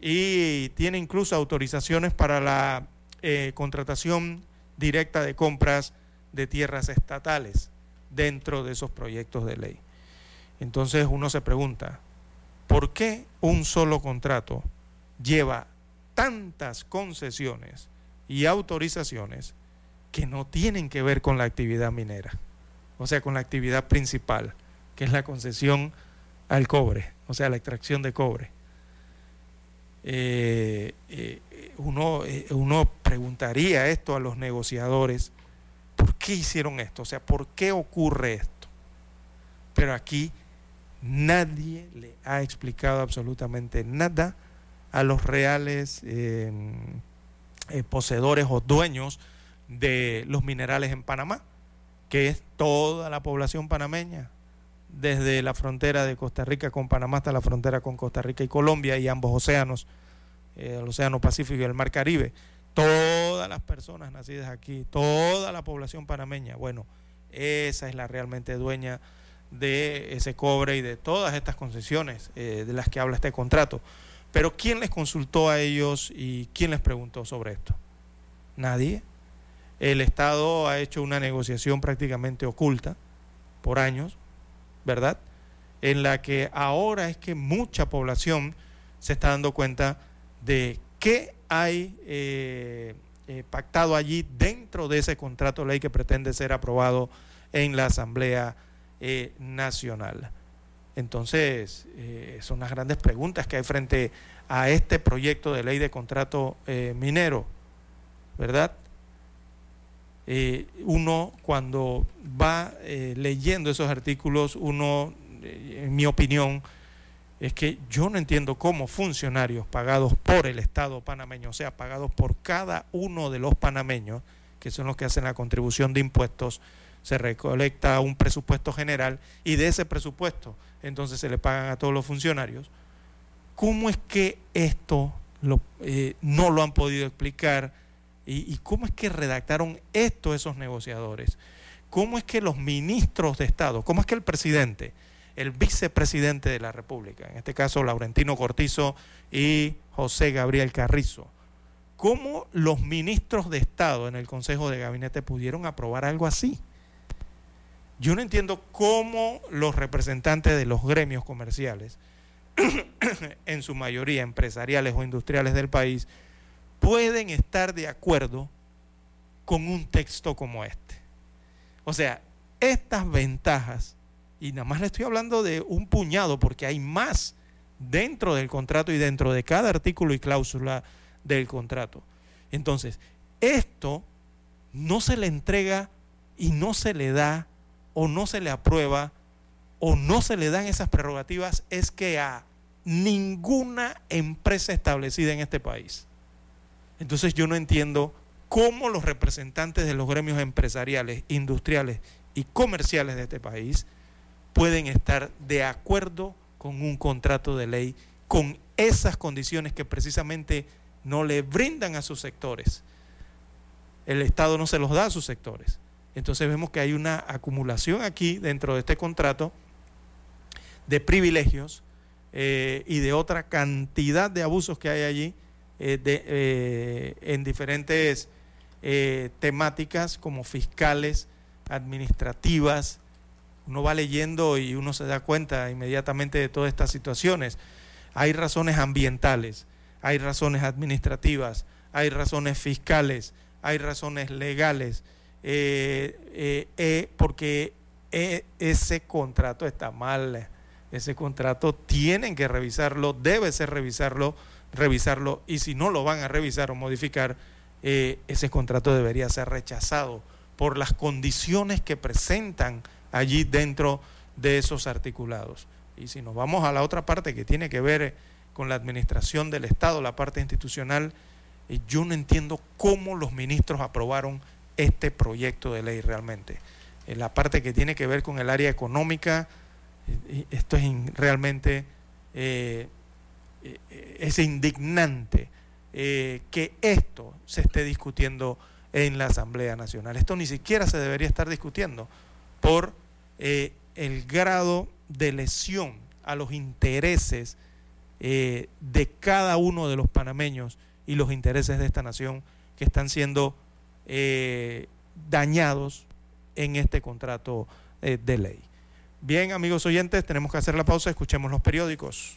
Y tiene incluso autorizaciones para la eh, contratación directa de compras de tierras estatales dentro de esos proyectos de ley. Entonces uno se pregunta, ¿por qué un solo contrato lleva tantas concesiones y autorizaciones que no tienen que ver con la actividad minera? O sea, con la actividad principal, que es la concesión al cobre, o sea, la extracción de cobre. Eh, eh, uno, eh, uno preguntaría esto a los negociadores, ¿por qué hicieron esto? O sea, ¿por qué ocurre esto? Pero aquí nadie le ha explicado absolutamente nada a los reales poseedores o dueños de los minerales en Panamá que es toda la población panameña, desde la frontera de Costa Rica con Panamá hasta la frontera con Costa Rica y Colombia y ambos océanos, eh, el Océano Pacífico y el Mar Caribe. Todas las personas nacidas aquí, toda la población panameña, bueno, esa es la realmente dueña de ese cobre y de todas estas concesiones eh, de las que habla este contrato. Pero ¿quién les consultó a ellos y quién les preguntó sobre esto? Nadie. El Estado ha hecho una negociación prácticamente oculta por años, ¿verdad? En la que ahora es que mucha población se está dando cuenta de qué hay eh, eh, pactado allí dentro de ese contrato ley que pretende ser aprobado en la Asamblea eh, Nacional. Entonces, son las grandes preguntas que hay frente a este proyecto de ley de contrato minero, ¿verdad? Eh, uno cuando va eh, leyendo esos artículos, uno, eh, en mi opinión, es que yo no entiendo cómo funcionarios pagados por el Estado panameño, o sea, pagados por cada uno de los panameños, que son los que hacen la contribución de impuestos, se recolecta un presupuesto general y de ese presupuesto entonces se le pagan a todos los funcionarios. ¿Cómo es que esto no lo han podido explicar? ¿Y, cómo es que redactaron esto esos negociadores? ¿Cómo es que los ministros de Estado, cómo es que el presidente, el vicepresidente de la República, en este caso Laurentino Cortizo y José Gabriel Carrizo, cómo los ministros de Estado en el Consejo de Gabinete pudieron aprobar algo así? Yo no entiendo cómo los representantes de los gremios comerciales, en su mayoría empresariales o industriales del país, pueden estar de acuerdo con un texto como este. O sea, estas ventajas, y nada más le estoy hablando de un puñado porque hay más dentro del contrato y dentro de cada artículo y cláusula del contrato. Entonces, esto no se le entrega y no se le da o no se le aprueba o no se le dan esas prerrogativas es que a ninguna empresa establecida en este país. Entonces yo no entiendo cómo los representantes de los gremios empresariales, industriales y comerciales de este país pueden estar de acuerdo con un contrato de ley con esas condiciones que precisamente no le brindan a sus sectores. El Estado no se los da a sus sectores. Entonces vemos que hay una acumulación aquí dentro de este contrato de privilegios eh, y de otra cantidad de abusos que hay allí eh, eh, en diferentes eh, temáticas como fiscales, administrativas. Uno va leyendo y uno se da cuenta inmediatamente de todas estas situaciones. Hay razones ambientales, hay razones administrativas, hay razones fiscales, hay razones legales, porque ese contrato está mal, ese contrato tienen que revisarlo, debe ser revisarlo revisarlo y si no lo van a revisar o modificar, eh, ese contrato debería ser rechazado por las condiciones que presentan allí dentro de esos articulados. Y si nos vamos a la otra parte que tiene que ver con la administración del Estado, la parte institucional, Y yo no entiendo cómo los ministros aprobaron este proyecto de ley realmente. En la parte que tiene que ver con el área económica, esto es realmente eh, eh, es indignante eh, que esto se esté discutiendo en la Asamblea Nacional. Esto ni siquiera se debería estar discutiendo por el grado de lesión a los intereses de cada uno de los panameños y los intereses de esta nación que están siendo dañados en este contrato de ley. Bien, amigos oyentes, tenemos que hacer la pausa, escuchemos los periódicos.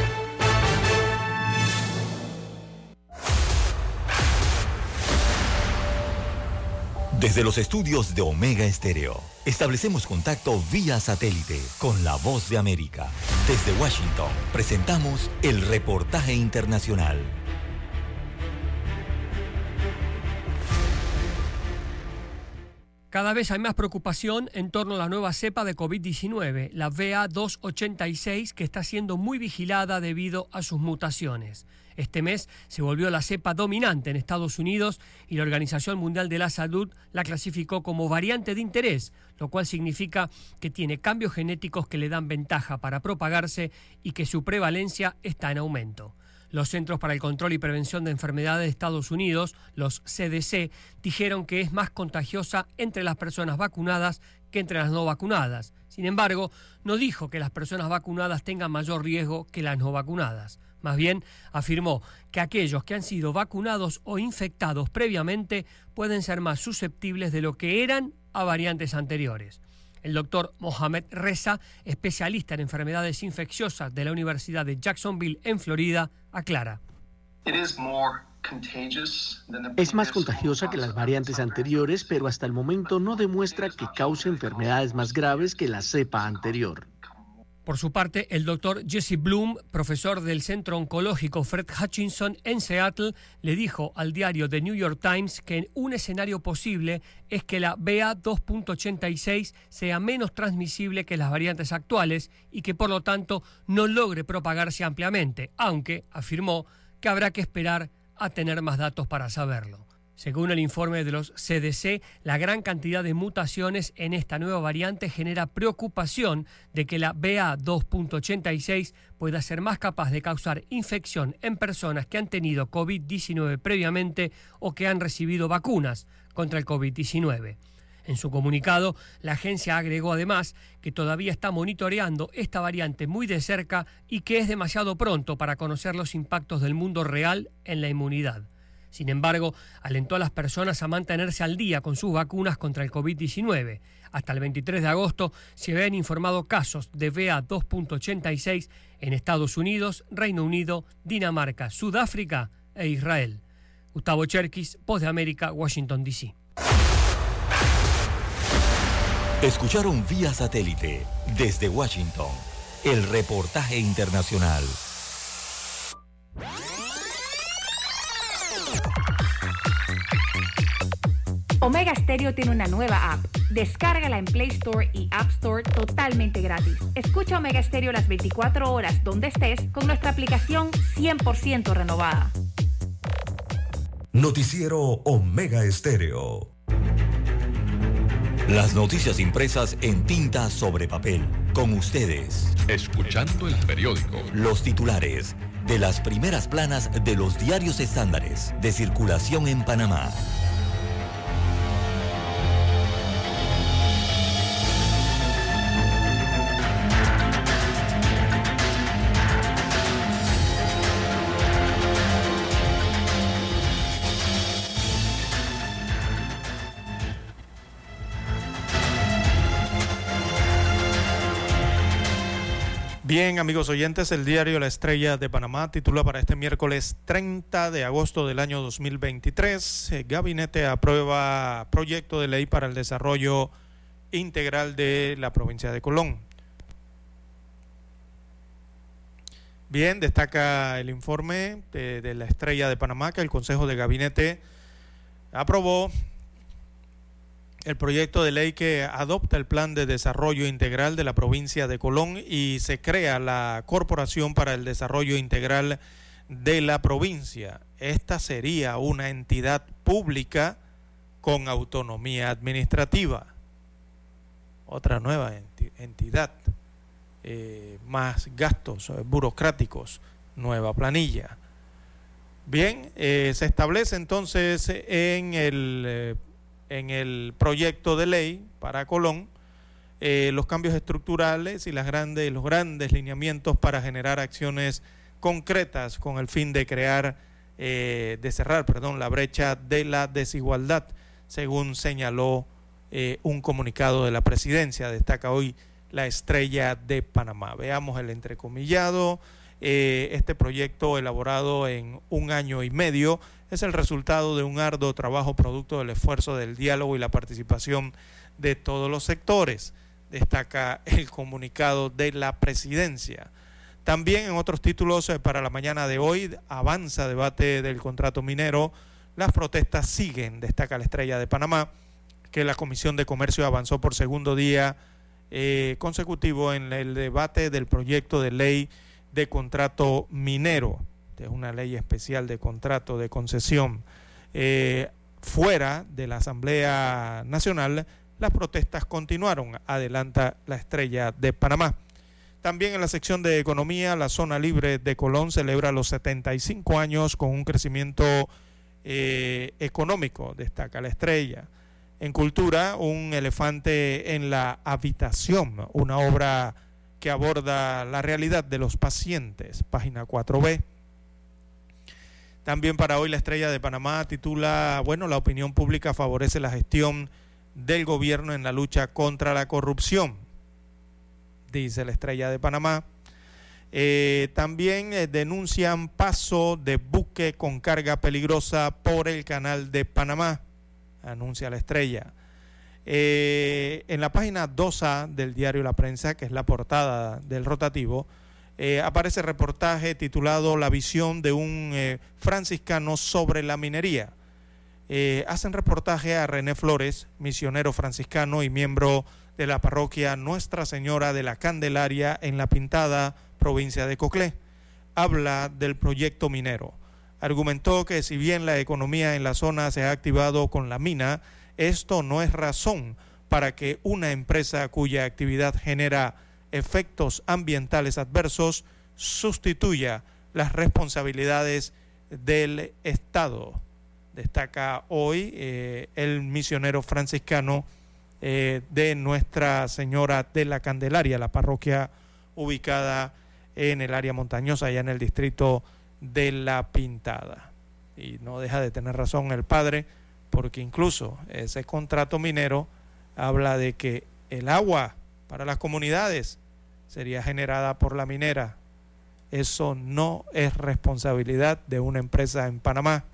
Desde los estudios de Omega Estéreo, establecemos contacto vía satélite con la voz de América. Desde Washington, presentamos el reportaje internacional. Cada vez hay más preocupación en torno a la nueva cepa de COVID-19, la BA286, que está siendo muy vigilada debido a sus mutaciones. Este mes se volvió la cepa dominante en Estados Unidos y la Organización Mundial de la Salud la clasificó como variante de interés, lo cual significa que tiene cambios genéticos que le dan ventaja para propagarse y que su prevalencia está en aumento. Los Centros para el Control y Prevención de Enfermedades de Estados Unidos, los CDC, dijeron que es más contagiosa entre las personas vacunadas que entre las no vacunadas. Sin embargo, no dijo que las personas vacunadas tengan mayor riesgo que las no vacunadas. Más bien, afirmó que aquellos que han sido vacunados o infectados previamente pueden ser más susceptibles de lo que eran a variantes anteriores. El doctor Mohamed Reza, especialista en enfermedades infecciosas de la Universidad de Jacksonville en Florida, aclara. Es más contagiosa que las variantes anteriores, pero hasta el momento no demuestra que cause enfermedades más graves que la cepa anterior. Por su parte, el doctor Jesse Bloom, profesor del Centro Oncológico Fred Hutchinson en Seattle, le dijo al diario The New York Times que un escenario posible es que la BA2.86 sea menos transmisible que las variantes actuales y que por lo tanto no logre propagarse ampliamente, aunque afirmó que habrá que esperar a tener más datos para saberlo. Según el informe de los CDC, la gran cantidad de mutaciones en esta nueva variante genera preocupación de que la BA2.86 pueda ser más capaz de causar infección en personas que han tenido COVID-19 previamente o que han recibido vacunas contra el COVID-19. En su comunicado, la agencia agregó además que todavía está monitoreando esta variante muy de cerca y que es demasiado pronto para conocer los impactos del mundo real en la inmunidad. Sin embargo, alentó a las personas a mantenerse al día con sus vacunas contra el COVID-19. Hasta el 23 de agosto se habían informado casos de BA2.86 en Estados Unidos, Reino Unido, Dinamarca, Sudáfrica e Israel. Gustavo Cherkis, Voz de América, Washington, D.C. Escucharon vía satélite desde Washington el reportaje internacional. Omega Stereo tiene una nueva app. Descárgala en Play Store y App Store totalmente gratis. Escucha Omega Stereo las 24 horas donde estés con nuestra aplicación 100% renovada. Noticiero Omega Estéreo. Las noticias impresas en tinta sobre papel. Con ustedes. Escuchando el periódico. Los titulares de las primeras planas de los diarios estándares de circulación en Panamá. Bien, amigos oyentes, el diario La Estrella de Panamá titula para este miércoles 30 de agosto del año 2023, el Gabinete aprueba proyecto de ley para el desarrollo integral de la provincia de Colón. Bien, destaca el informe de, de La Estrella de Panamá que el Consejo de Gabinete aprobó el proyecto de ley que adopta el plan de desarrollo integral de la provincia de Colón y se crea la Corporación para el Desarrollo Integral de la provincia. Esta sería una entidad pública con autonomía administrativa. Otra nueva entidad. Eh, más gastos eh, burocráticos, nueva planilla. Bien, eh, se establece entonces en el en el proyecto de ley para Colón eh, los cambios estructurales y las grandes, los grandes lineamientos para generar acciones concretas con el fin de crear, eh, de cerrar, perdón, la brecha de la desigualdad, según señaló eh, un comunicado de la presidencia. Destaca hoy la estrella de Panamá. Veamos el entrecomillado. este proyecto elaborado en un año y medio es el resultado de un arduo trabajo producto del esfuerzo del diálogo y la participación de todos los sectores, destaca el comunicado de la presidencia. También en otros títulos eh, para la mañana de hoy avanza debate del contrato minero, las protestas siguen, destaca la estrella de Panamá, que la Comisión de Comercio avanzó por segundo día eh, consecutivo en el debate del proyecto de ley de contrato minero es una ley especial de contrato de concesión. Eh, fuera de la Asamblea Nacional, las protestas continuaron, adelanta la estrella de Panamá. También en la sección de economía, la zona libre de Colón celebra los 75 años con un crecimiento eh, económico, destaca la estrella. En cultura, un elefante en la habitación, una obra que aborda la realidad de los pacientes, página 4B. También para hoy la estrella de Panamá titula, bueno, la opinión pública favorece la gestión del gobierno en la lucha contra la corrupción, dice la estrella de Panamá. Eh, también eh, denuncian paso de buque con carga peligrosa por el canal de Panamá, anuncia la estrella. Eh, en la página 2A del diario La Prensa, que es la portada del rotativo, eh, aparece reportaje titulado La visión de un eh, franciscano sobre la minería. Eh, hacen reportaje a René Flores, misionero franciscano y miembro de la parroquia Nuestra Señora de la Candelaria en La Pintada, provincia de Coclé. Habla del proyecto minero. Argumentó que si bien la economía en la zona se ha activado con la mina, esto no es razón para que una empresa cuya actividad genera efectos ambientales adversos sustituya las responsabilidades del Estado. Destaca hoy eh, el misionero franciscano eh, de Nuestra Señora de la Candelaria, la parroquia ubicada en el área montañosa, allá en el distrito de La Pintada. Y no deja de tener razón el padre, porque incluso ese contrato minero habla de que el agua para las comunidades sería generada por la minera. Eso no es responsabilidad de una empresa en Panamá.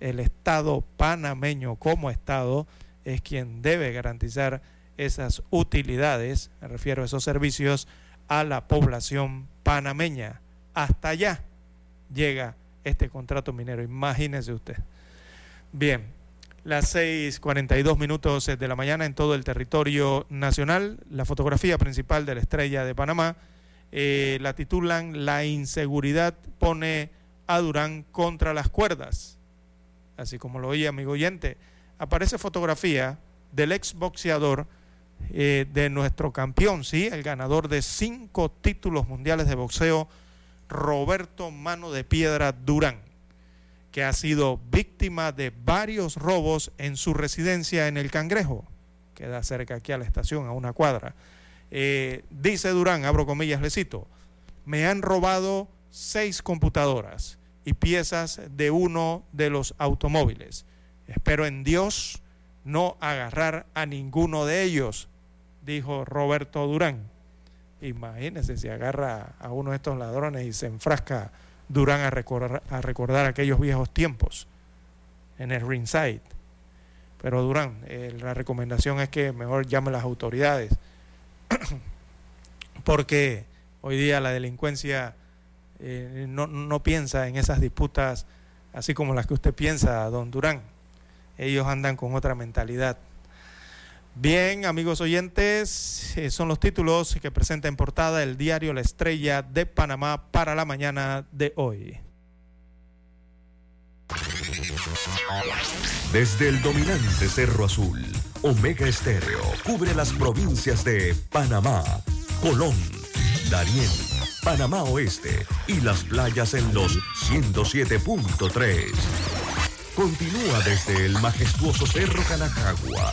El Estado panameño como Estado es quien debe garantizar esas utilidades, me refiero a esos servicios, a la población panameña. Hasta allá llega este contrato minero, imagínese usted. Bien, las 6:42 minutos de la mañana en todo el territorio nacional. La fotografía principal de la estrella de Panamá eh, la titulan La inseguridad pone a Durán contra las cuerdas. Así como lo oía, amigo oyente. Aparece fotografía del exboxeador eh, de nuestro campeón, ¿sí? El ganador de cinco títulos mundiales de boxeo, Roberto Mano de Piedra Durán, que ha sido víctima de varios robos en su residencia en El Cangrejo, queda cerca aquí a la estación, a una cuadra. Eh, dice Durán, abro comillas, le cito, me han robado seis computadoras y piezas de uno de los automóviles. Espero en Dios no agarrar a ninguno de ellos, dijo Roberto Durán. Imagínense si agarra a uno de estos ladrones y se enfrasca Durán a recordar, a recordar aquellos viejos tiempos en el ringside. Pero Durán, eh, la recomendación es que mejor llame a las autoridades, porque hoy día la delincuencia eh, no, no piensa en esas disputas así como las que usted piensa, don Durán. Ellos andan con otra mentalidad. Bien, amigos oyentes, eh, son los títulos que presenta en portada el diario La Estrella de Panamá para la mañana de hoy. Desde el dominante Cerro Azul, Omega Estéreo cubre las provincias de Panamá, Colón, Darién, Panamá Oeste y las playas en los 107.3. Continúa desde el majestuoso Cerro Canacagua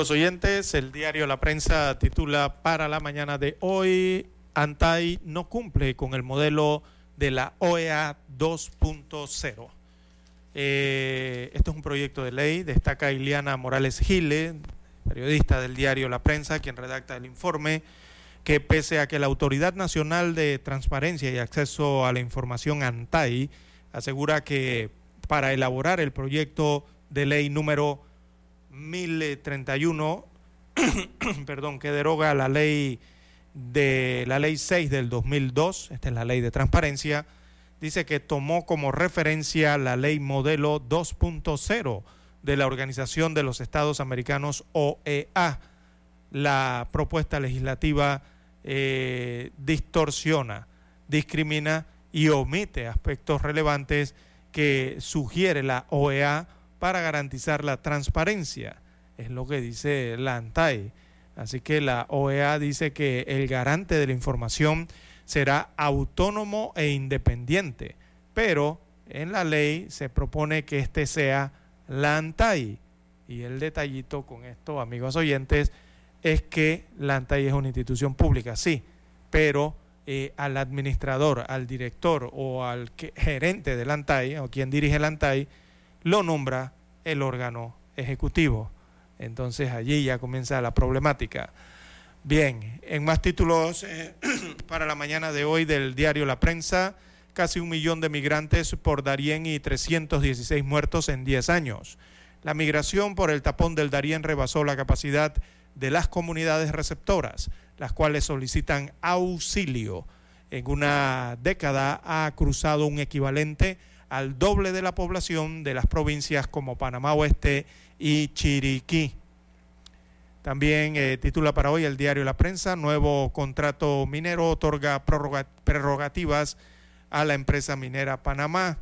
Amigos oyentes, el diario La Prensa titula para la mañana de hoy, Antai no cumple con el modelo de la OEA 2.0. Eh, esto es un proyecto de ley, destaca Iliana Morales Gile, periodista del diario La Prensa, quien redacta el informe, que pese a que la Autoridad Nacional de Transparencia y Acceso a la Información ANTAI asegura que para elaborar el proyecto de ley número 1031, perdón, que deroga la ley de la ley 6 del 2002, esta es la ley de transparencia, dice que tomó como referencia la ley modelo 2.0 de la Organización de los Estados Americanos OEA. La propuesta legislativa eh, distorsiona, discrimina y omite aspectos relevantes que sugiere la OEA para garantizar la transparencia. Es lo que dice la ANTAI. Así que la OEA dice que el garante de la información será autónomo e independiente, pero en la ley se propone que este sea la ANTAI. Y el detallito con esto, amigos oyentes, es que la ANTAI es una institución pública, sí, pero eh, al administrador, al director o al gerente del ANTAI, o quien dirige el ANTAI, lo nombra el órgano ejecutivo. Entonces allí ya comienza la problemática. Bien, en más títulos eh, para la mañana de hoy del diario La Prensa, casi un millón de migrantes por Darién y 316 muertos en 10 años. La migración por el tapón del Darién rebasó la capacidad de las comunidades receptoras, las cuales solicitan auxilio. En una década ha cruzado un equivalente al doble de la población de las provincias como Panamá Oeste y Chiriquí. También eh, titula para hoy el diario La Prensa, nuevo contrato minero otorga prerrogativas a la empresa minera Panamá.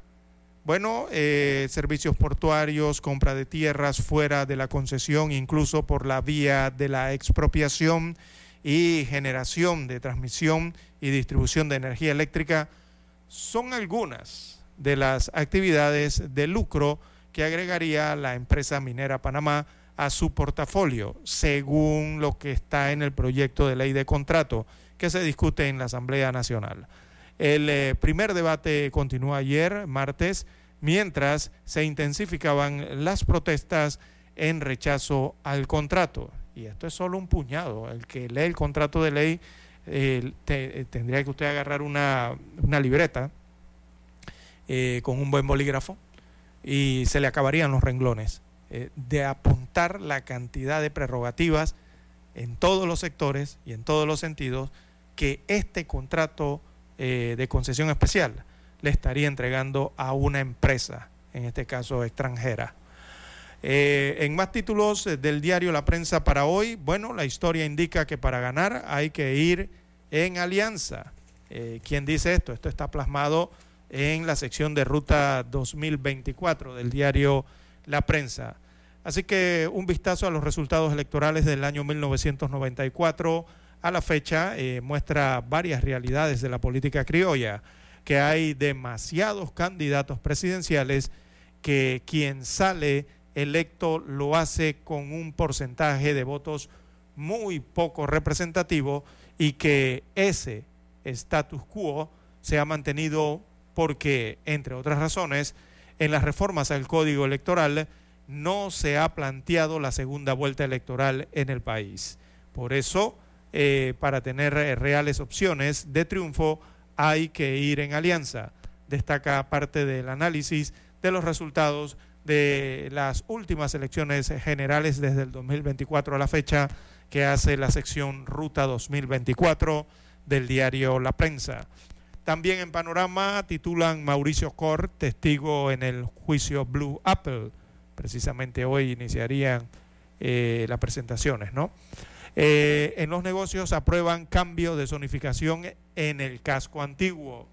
Bueno, eh, servicios portuarios, compra de tierras fuera de la concesión, incluso por la vía de la expropiación y generación de transmisión y distribución de energía eléctrica, son algunas de las actividades de lucro que agregaría la empresa minera Panamá a su portafolio, según lo que está en el proyecto de ley de contrato que se discute en la Asamblea Nacional. El eh, primer debate continuó ayer, martes, mientras se intensificaban las protestas en rechazo al contrato. Y esto es solo un puñado. El que lee el contrato de ley tendría que usted agarrar una, una libreta con un buen bolígrafo y se le acabarían los renglones de apuntar la cantidad de prerrogativas en todos los sectores y en todos los sentidos que este contrato eh, de concesión especial le estaría entregando a una empresa, en este caso extranjera. Eh, en más títulos eh, del diario La Prensa para hoy, bueno, la historia indica que para ganar hay que ir en alianza. ¿Quién dice esto? Esto está plasmado en la sección de Ruta 2024 del diario La Prensa. Así que un vistazo a los resultados electorales del año 1994 a la fecha eh, muestra varias realidades de la política criolla, que hay demasiados candidatos presidenciales que quien sale electo lo hace con un porcentaje de votos muy poco representativo y que ese status quo se ha mantenido porque, entre otras razones, en las reformas al código electoral no se ha planteado la segunda vuelta electoral en el país. Por eso, eh, para tener eh, reales opciones de triunfo, hay que ir en alianza. Destaca parte del análisis de los resultados de las últimas elecciones generales desde el 2024 a la fecha que hace la sección Ruta 2024 del diario La Prensa. También en Panorama titulan Mauricio Cor, testigo en el juicio Blue Apple. Precisamente hoy iniciarían eh, las presentaciones, ¿no? Eh, en los negocios aprueban cambio de zonificación en el casco antiguo.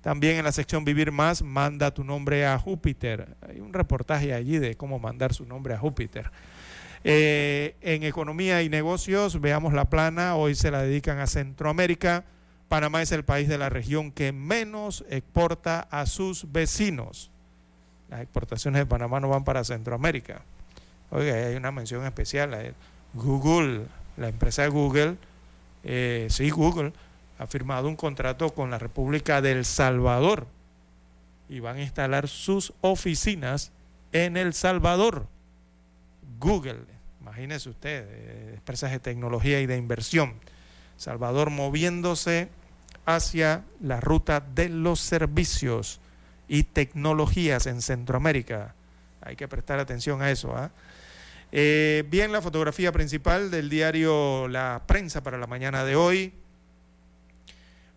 También en la sección Vivir Más, manda tu nombre a Júpiter. Hay un reportaje allí de cómo mandar su nombre a Júpiter. Eh, en Economía y Negocios, veamos la plana, hoy se la dedican a Centroamérica. Panamá es el país de la región que menos exporta a sus vecinos. Las exportaciones de Panamá no van para Centroamérica. Oiga, hay una mención especial. Google la empresa Google, eh, sí, Google, ha firmado un contrato con la República del Salvador y van a instalar sus oficinas en El Salvador. Google, imagínese usted, eh, empresas de tecnología y de inversión. Salvador moviéndose hacia la ruta de los servicios y tecnologías en Centroamérica. Hay que prestar atención a eso. ¿ah? Eh, bien, la fotografía principal del diario La Prensa para la mañana de hoy.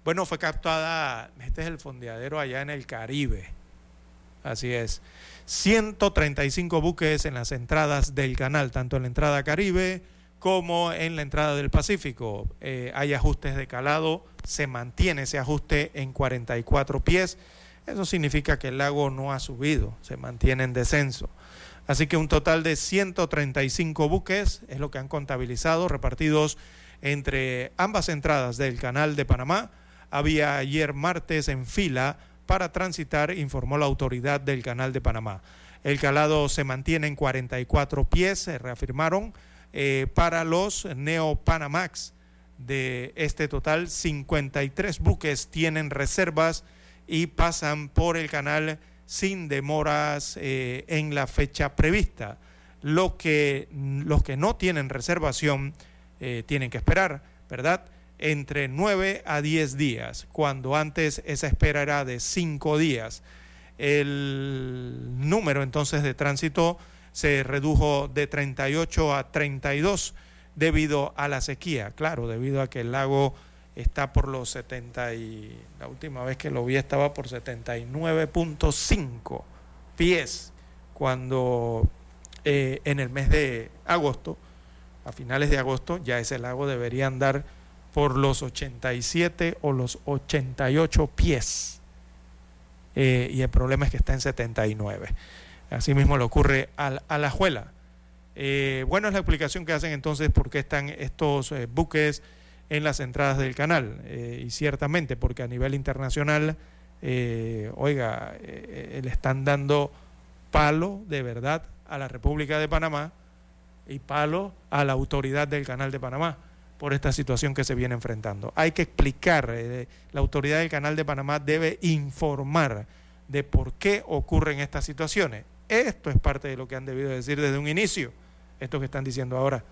Bueno, fue captada, este es el fondeadero allá en el Caribe. Así es. 135 buques en las entradas del canal, tanto en la entrada Caribe como en la entrada del Pacífico. Eh, hay ajustes de calado, se mantiene ese ajuste en 44 pies. Eso significa que el lago no ha subido, se mantiene en descenso. Así que un total de 135 buques es lo que han contabilizado, repartidos entre ambas entradas del canal de Panamá. Había ayer martes en fila para transitar, informó la autoridad del canal de Panamá. El calado se mantiene en 44 pies, se reafirmaron, eh, para los Neo Panamax. De este total, 53 buques tienen reservas y pasan por el canal sin demoras eh, en la fecha prevista. Lo que, los que no tienen reservación eh, tienen que esperar, ¿verdad? Entre 9 a 10 días, cuando antes esa espera era de 5 días. El número entonces de tránsito se redujo de 38 a 32 debido a la sequía, claro, debido a que el lago está por los 70 y la última vez que lo vi estaba por 79.5 pies cuando eh, en el mes de agosto, a finales de agosto, ya ese lago debería andar por los 87 o los 88 pies. Eh, y el problema es que está en 79. Asimismo le ocurre a, la Juela. Eh, bueno, es la explicación que hacen entonces por qué están estos buques en las entradas del canal. Eh, y ciertamente, porque a nivel internacional, eh, oiga, eh, le están dando palo de verdad a la República de Panamá y palo a la autoridad del canal de Panamá por esta situación que se viene enfrentando. Hay que explicar, la autoridad del canal de Panamá debe informar de por qué ocurren estas situaciones. Esto es parte de lo que han debido decir desde un inicio, esto que están diciendo ahora,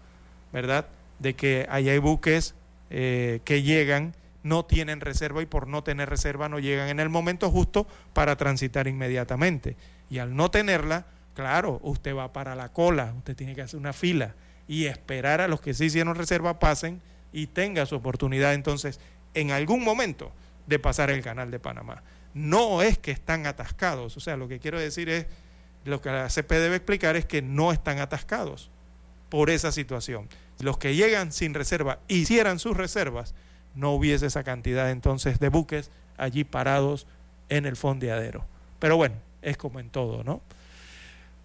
¿verdad? De que ahí hay buques eh, que llegan no tienen reserva y por no tener reserva no llegan en el momento justo para transitar inmediatamente. Y al no tenerla, claro, usted va para la cola, usted tiene que hacer una fila y esperar a los que sí hicieron reserva pasen y tenga su oportunidad entonces en algún momento de pasar el canal de Panamá. No es que están atascados, o sea, lo que quiero decir es, lo que la CP debe explicar es que no están atascados por esa situación. Los que llegan sin reserva, hicieran sus reservas, no hubiese esa cantidad entonces de buques allí parados en el fondeadero. Pero bueno, es como en todo, ¿no?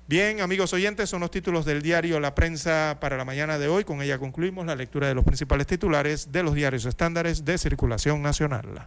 Bien, amigos oyentes, son los títulos del diario La Prensa para la mañana de hoy. Con ella concluimos la lectura de los principales titulares de los diarios estándares de circulación nacional.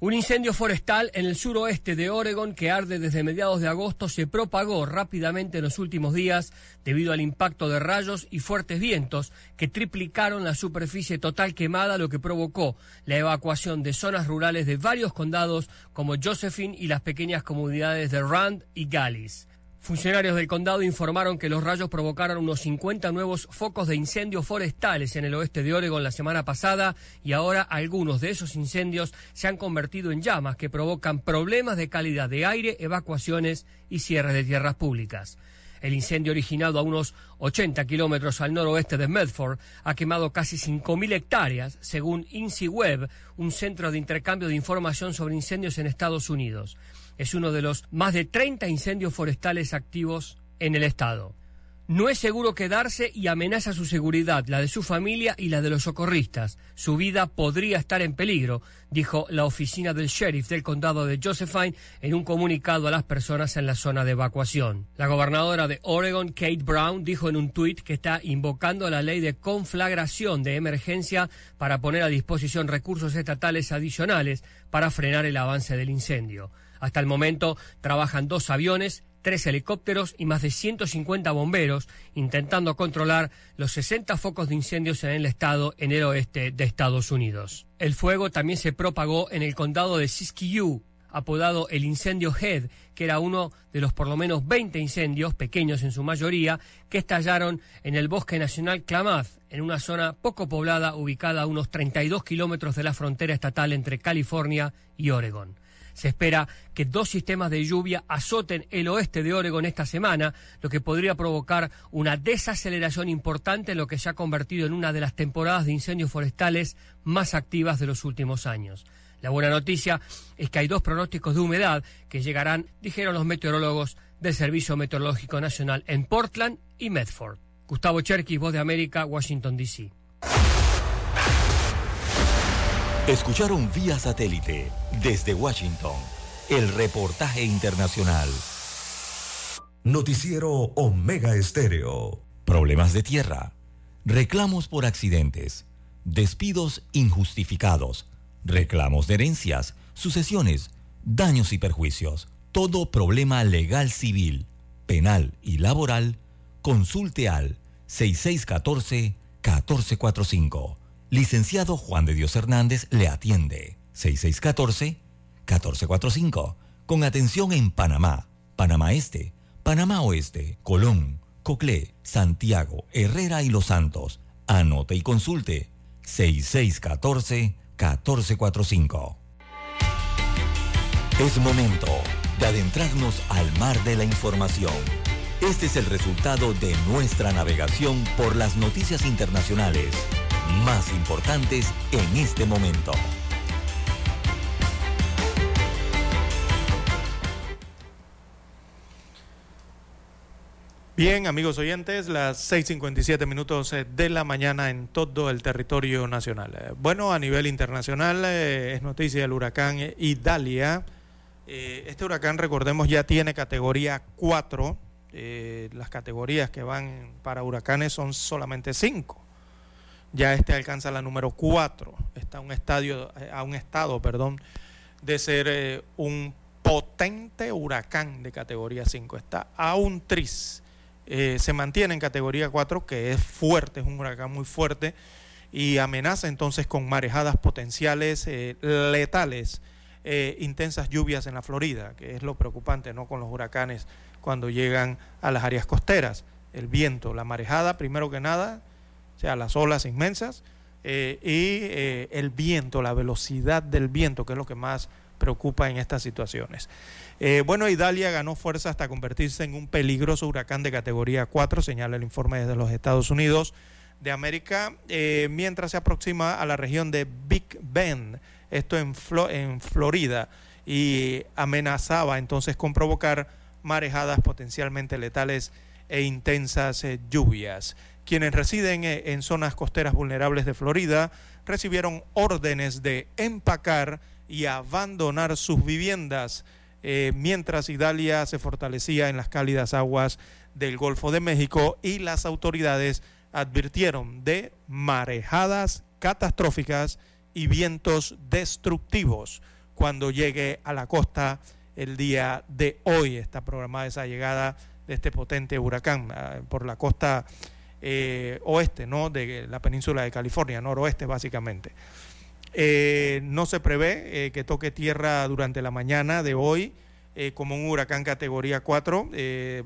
Un incendio forestal en el suroeste de Oregon que arde desde mediados de agosto se propagó rápidamente en los últimos días debido al impacto de rayos y fuertes vientos que triplicaron la superficie total quemada, lo que provocó la evacuación de zonas rurales de varios condados como Josephine y las pequeñas comunidades de Rand y Gallis. Funcionarios del condado informaron que los rayos provocaron unos 50 nuevos focos de incendios forestales en el oeste de Oregon la semana pasada y ahora algunos de esos incendios se han convertido en llamas que provocan problemas de calidad de aire, evacuaciones y cierres de tierras públicas. El incendio originado a unos 80 kilómetros al noroeste de Medford ha quemado casi 5.000 hectáreas, según INSIWeb, un centro de intercambio de información sobre incendios en Estados Unidos es uno de los más de 30 incendios forestales activos en el estado. No es seguro quedarse y amenaza su seguridad, la de su familia y la de los socorristas. Su vida podría estar en peligro, dijo la oficina del sheriff del condado de Josephine en un comunicado a las personas en la zona de evacuación. La gobernadora de Oregon, Kate Brown, dijo en un tuit que está invocando la ley de conflagración de emergencia para poner a disposición recursos estatales adicionales para frenar el avance del incendio. Hasta el momento trabajan dos aviones, tres helicópteros y más de 150 bomberos intentando controlar los 60 focos de incendios en el estado en el oeste de Estados Unidos. El fuego también se propagó en el condado de Siskiyou, apodado el incendio Head, que era uno de los por lo menos 20 incendios, pequeños en su mayoría, que estallaron en el bosque nacional Klamath, en una zona poco poblada ubicada a unos 32 kilómetros de la frontera estatal entre California y Oregon. Se espera que dos sistemas de lluvia azoten el oeste de Oregon esta semana, lo que podría provocar una desaceleración importante en lo que se ha convertido en una de las temporadas de incendios forestales más activas de los últimos años. La buena noticia es que hay dos pronósticos de humedad que llegarán, dijeron los meteorólogos del Servicio Meteorológico Nacional en Portland y Medford. Gustavo Cherkis, Voz de América, Washington, D.C. Escucharon vía satélite desde Washington el reportaje internacional. Noticiero Omega Estéreo. Problemas de tierra, reclamos por accidentes, despidos injustificados, reclamos de herencias, sucesiones, daños y perjuicios. Todo problema legal civil, penal y laboral, consulte al 6614-1445 Licenciado Juan de Dios Hernández le atiende. 6614-1445. Con atención en Panamá, Panamá Este, Panamá Oeste, Colón, Coclé, Santiago, Herrera y Los Santos. Anote y consulte. 6614-1445. Es momento de adentrarnos al mar de la información. Este es el resultado de nuestra navegación por las noticias internacionales más importantes en este momento. Bien, amigos oyentes, las 6.57 minutos eh, de la mañana en todo el territorio nacional. Eh, bueno, a nivel internacional eh, es noticia el huracán Idalia. Este huracán, recordemos, ya tiene categoría 4 Eh, las categorías que van para huracanes son solamente cinco. Ya este alcanza la número cuatro. Está a un estadio, a un estado, perdón, de ser eh, un potente huracán de categoría 5. Está a un tris. Eh, se mantiene en categoría 4, que es fuerte, es un huracán muy fuerte, y amenaza entonces con marejadas potenciales eh, letales, intensas lluvias en la Florida, que es lo preocupante, ¿no? Con los huracanes cuando llegan a las áreas costeras. El viento, la marejada, primero que nada, o sea, las olas inmensas, y el viento, la velocidad del viento, que es lo que más preocupa en estas situaciones. Eh, bueno, Idalia ganó fuerza hasta convertirse en un peligroso huracán de categoría 4, señala el informe desde los Estados Unidos de América, eh, mientras se aproxima a la región de Big Bend, esto en, en Florida, y amenazaba entonces con provocar marejadas potencialmente letales e intensas eh, lluvias. Quienes residen en zonas costeras vulnerables de Florida recibieron órdenes de empacar y abandonar sus viviendas, eh, mientras Idalia se fortalecía en las cálidas aguas del Golfo de México y las autoridades advirtieron de marejadas catastróficas y vientos destructivos cuando llegue a la costa el día de hoy. Está programada esa llegada de este potente huracán ah, por la costa eh, oeste, ¿no? De la península de California, noroeste básicamente. Eh, no se prevé eh, que toque tierra durante la mañana de hoy como un huracán categoría 4,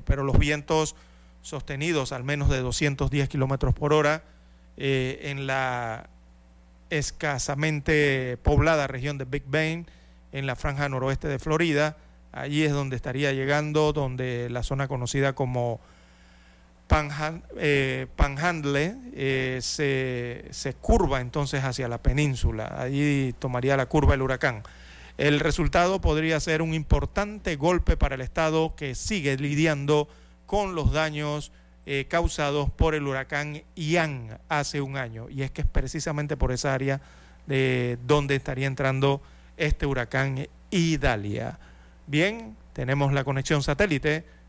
pero los vientos sostenidos al menos de 210 kilómetros por hora en la escasamente poblada región de Big Bend, en la franja noroeste de Florida. Allí es donde estaría llegando, donde la zona conocida como eh, Panhandle eh, se, curva entonces hacia la península. Allí tomaría la curva el huracán. El resultado podría ser un importante golpe para el Estado que sigue lidiando con los daños eh, causados por el huracán Ian hace un año. Y es que es precisamente por esa área de donde estaría entrando este huracán Idalia. Bien, tenemos la conexión satélite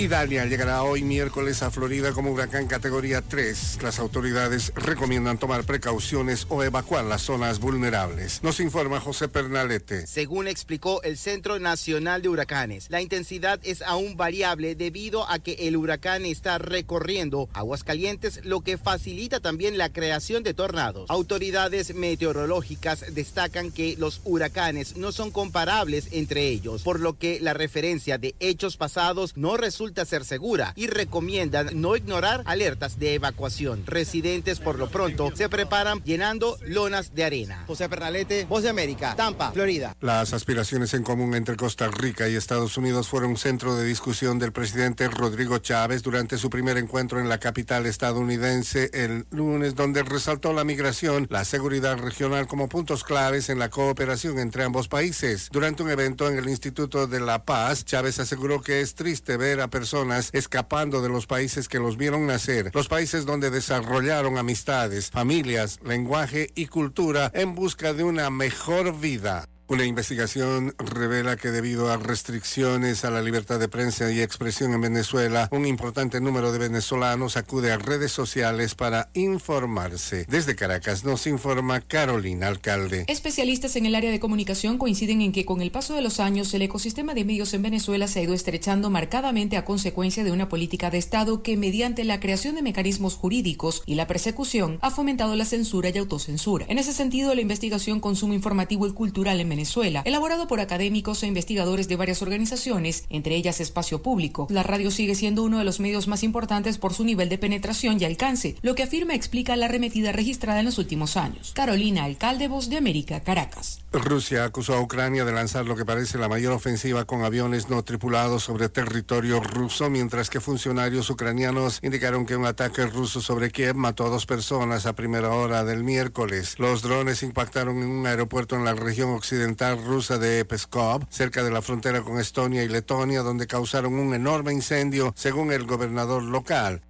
Idalia llegará hoy miércoles a Florida como huracán categoría 3. Las autoridades recomiendan tomar precauciones o evacuar las zonas vulnerables. Nos informa José Pernalete. Según explicó el Centro Nacional de Huracanes, la intensidad es aún variable debido a que el huracán está recorriendo aguas calientes, lo que facilita también la creación de tornados. Autoridades meteorológicas destacan que los huracanes no son comparables entre ellos, por lo que la referencia de hechos pasados no resulta ser segura y recomiendan no ignorar alertas de evacuación. Residentes por lo pronto se preparan llenando lonas de arena. José Pernalete, Voz de América, Tampa, Florida. Las aspiraciones en común entre Costa Rica y Estados Unidos fueron centro de discusión del presidente Rodrigo Chávez durante su primer encuentro en la capital estadounidense el lunes, donde resaltó la migración, la seguridad regional como puntos claves en la cooperación entre ambos países. Durante un evento en el Instituto de la Paz, Chávez aseguró que es triste ver a personas escapando de los países que los vieron nacer, los países donde desarrollaron amistades, familias, lenguaje y cultura en busca de una mejor vida. Una investigación revela que debido a restricciones a la libertad de prensa y expresión en Venezuela, un importante número de venezolanos acude a redes sociales para informarse. Desde Caracas nos informa Carolina Alcalde. Especialistas en el área de comunicación coinciden en que con el paso de los años el ecosistema de medios en Venezuela se ha ido estrechando marcadamente a consecuencia de una política de Estado que mediante la creación de mecanismos jurídicos y la persecución ha fomentado la censura y autocensura. En ese sentido, la investigación Consumo Informativo y Cultural en Venezuela Venezuela, elaborado por académicos e investigadores de varias organizaciones, entre ellas Espacio Público. La radio sigue siendo uno de los medios más importantes por su nivel de penetración y alcance, lo que afirma explica la arremetida registrada en los últimos años. Carolina Alcalde, Voz de América, Caracas. Rusia acusó a Ucrania de lanzar lo que parece la mayor ofensiva con aviones no tripulados sobre territorio ruso, mientras que funcionarios ucranianos indicaron que un ataque ruso sobre Kiev mató a dos personas a primera hora del miércoles. Los drones impactaron en un aeropuerto en la región occidental rusa de Peskov, cerca de la frontera con Estonia y Letonia, donde causaron un enorme incendio, según el gobernador local.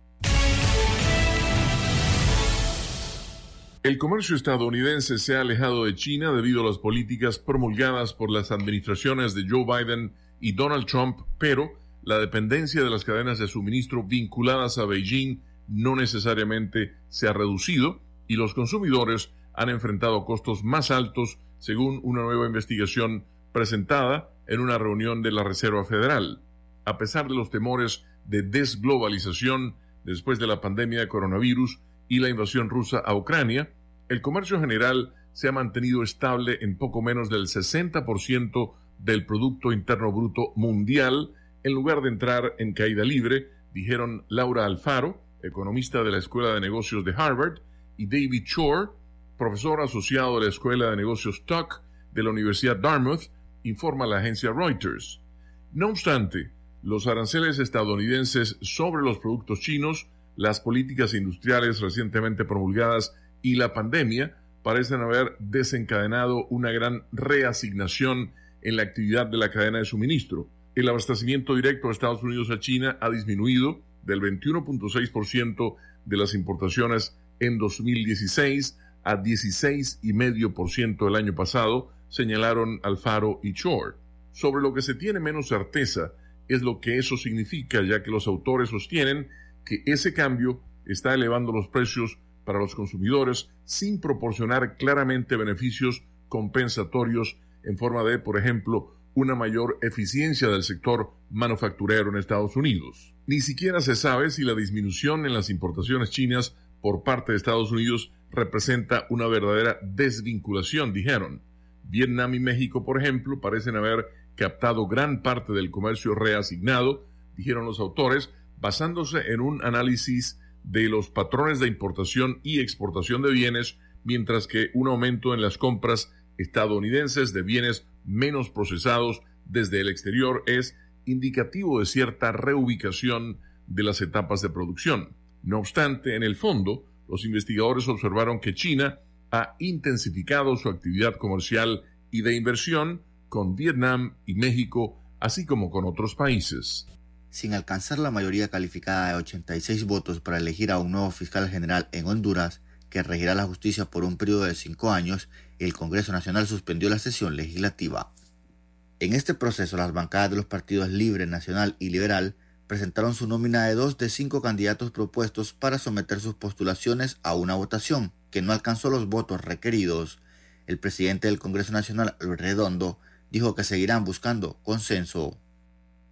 El comercio estadounidense se ha alejado de China debido a las políticas promulgadas por las administraciones de Joe Biden y Donald Trump, pero la dependencia de las cadenas de suministro vinculadas a Beijing no necesariamente se ha reducido y los consumidores han enfrentado costos más altos según una nueva investigación presentada en una reunión de la Reserva Federal. A pesar de los temores de desglobalización después de la pandemia de coronavirus y la invasión rusa a Ucrania, el comercio general se ha mantenido estable en poco menos del 60% del Producto Interno Bruto mundial, en lugar de entrar en caída libre, dijeron Laura Alfaro, economista de la Escuela de Negocios de Harvard, y David Shore, profesor asociado de la Escuela de Negocios Tuck de la Universidad Dartmouth, informa la agencia Reuters. No obstante, los aranceles estadounidenses sobre los productos chinos, las políticas industriales recientemente promulgadas y la pandemia parecen haber desencadenado una gran reasignación en la actividad de la cadena de suministro. El abastecimiento directo de Estados Unidos a China ha disminuido del 21.6% de las importaciones en 2016 a 16,5% el año pasado, señalaron Alfaro y Chor. Sobre lo que se tiene menos certeza es lo que eso significa, ya que los autores sostienen que ese cambio está elevando los precios para los consumidores sin proporcionar claramente beneficios compensatorios en forma de, por ejemplo, una mayor eficiencia del sector manufacturero en Estados Unidos. Ni siquiera se sabe si la disminución en las importaciones chinas por parte de Estados Unidos representa una verdadera desvinculación, dijeron. Vietnam y México, por ejemplo, parecen haber captado gran parte del comercio reasignado, dijeron los autores, basándose en un análisis de los patrones de importación y exportación de bienes, mientras que un aumento en las compras estadounidenses de bienes menos procesados desde el exterior es indicativo de cierta reubicación de las etapas de producción. No obstante, en el fondo, los investigadores observaron que China ha intensificado su actividad comercial y de inversión con Vietnam y México, así como con otros países. Sin alcanzar la mayoría calificada de 86 votos para elegir a un nuevo fiscal general en Honduras, que regirá la justicia por un periodo de cinco años, el Congreso Nacional suspendió la sesión legislativa. En este proceso, las bancadas de los partidos Libre, Nacional y Liberal presentaron su nómina de dos de cinco candidatos propuestos para someter sus postulaciones a una votación, que no alcanzó los votos requeridos. El presidente del Congreso Nacional, Redondo, dijo que seguirán buscando consenso.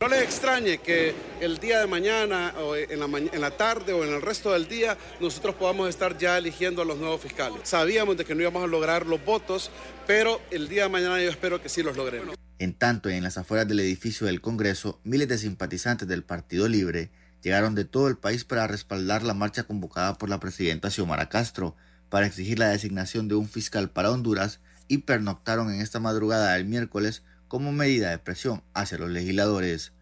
No les extrañe que el día de mañana o en la, en la, tarde o en el resto del día nosotros podamos estar ya eligiendo a los nuevos fiscales. Sabíamos de que no íbamos a lograr los votos, pero el día de mañana yo espero que sí los logremos. En tanto, en las afueras del edificio del Congreso, miles de simpatizantes del Partido Libre llegaron de todo el país para respaldar la marcha convocada por la presidenta Xiomara Castro para exigir la designación de un fiscal para Honduras y pernoctaron en esta madrugada del miércoles como medida de presión hacia los legisladores.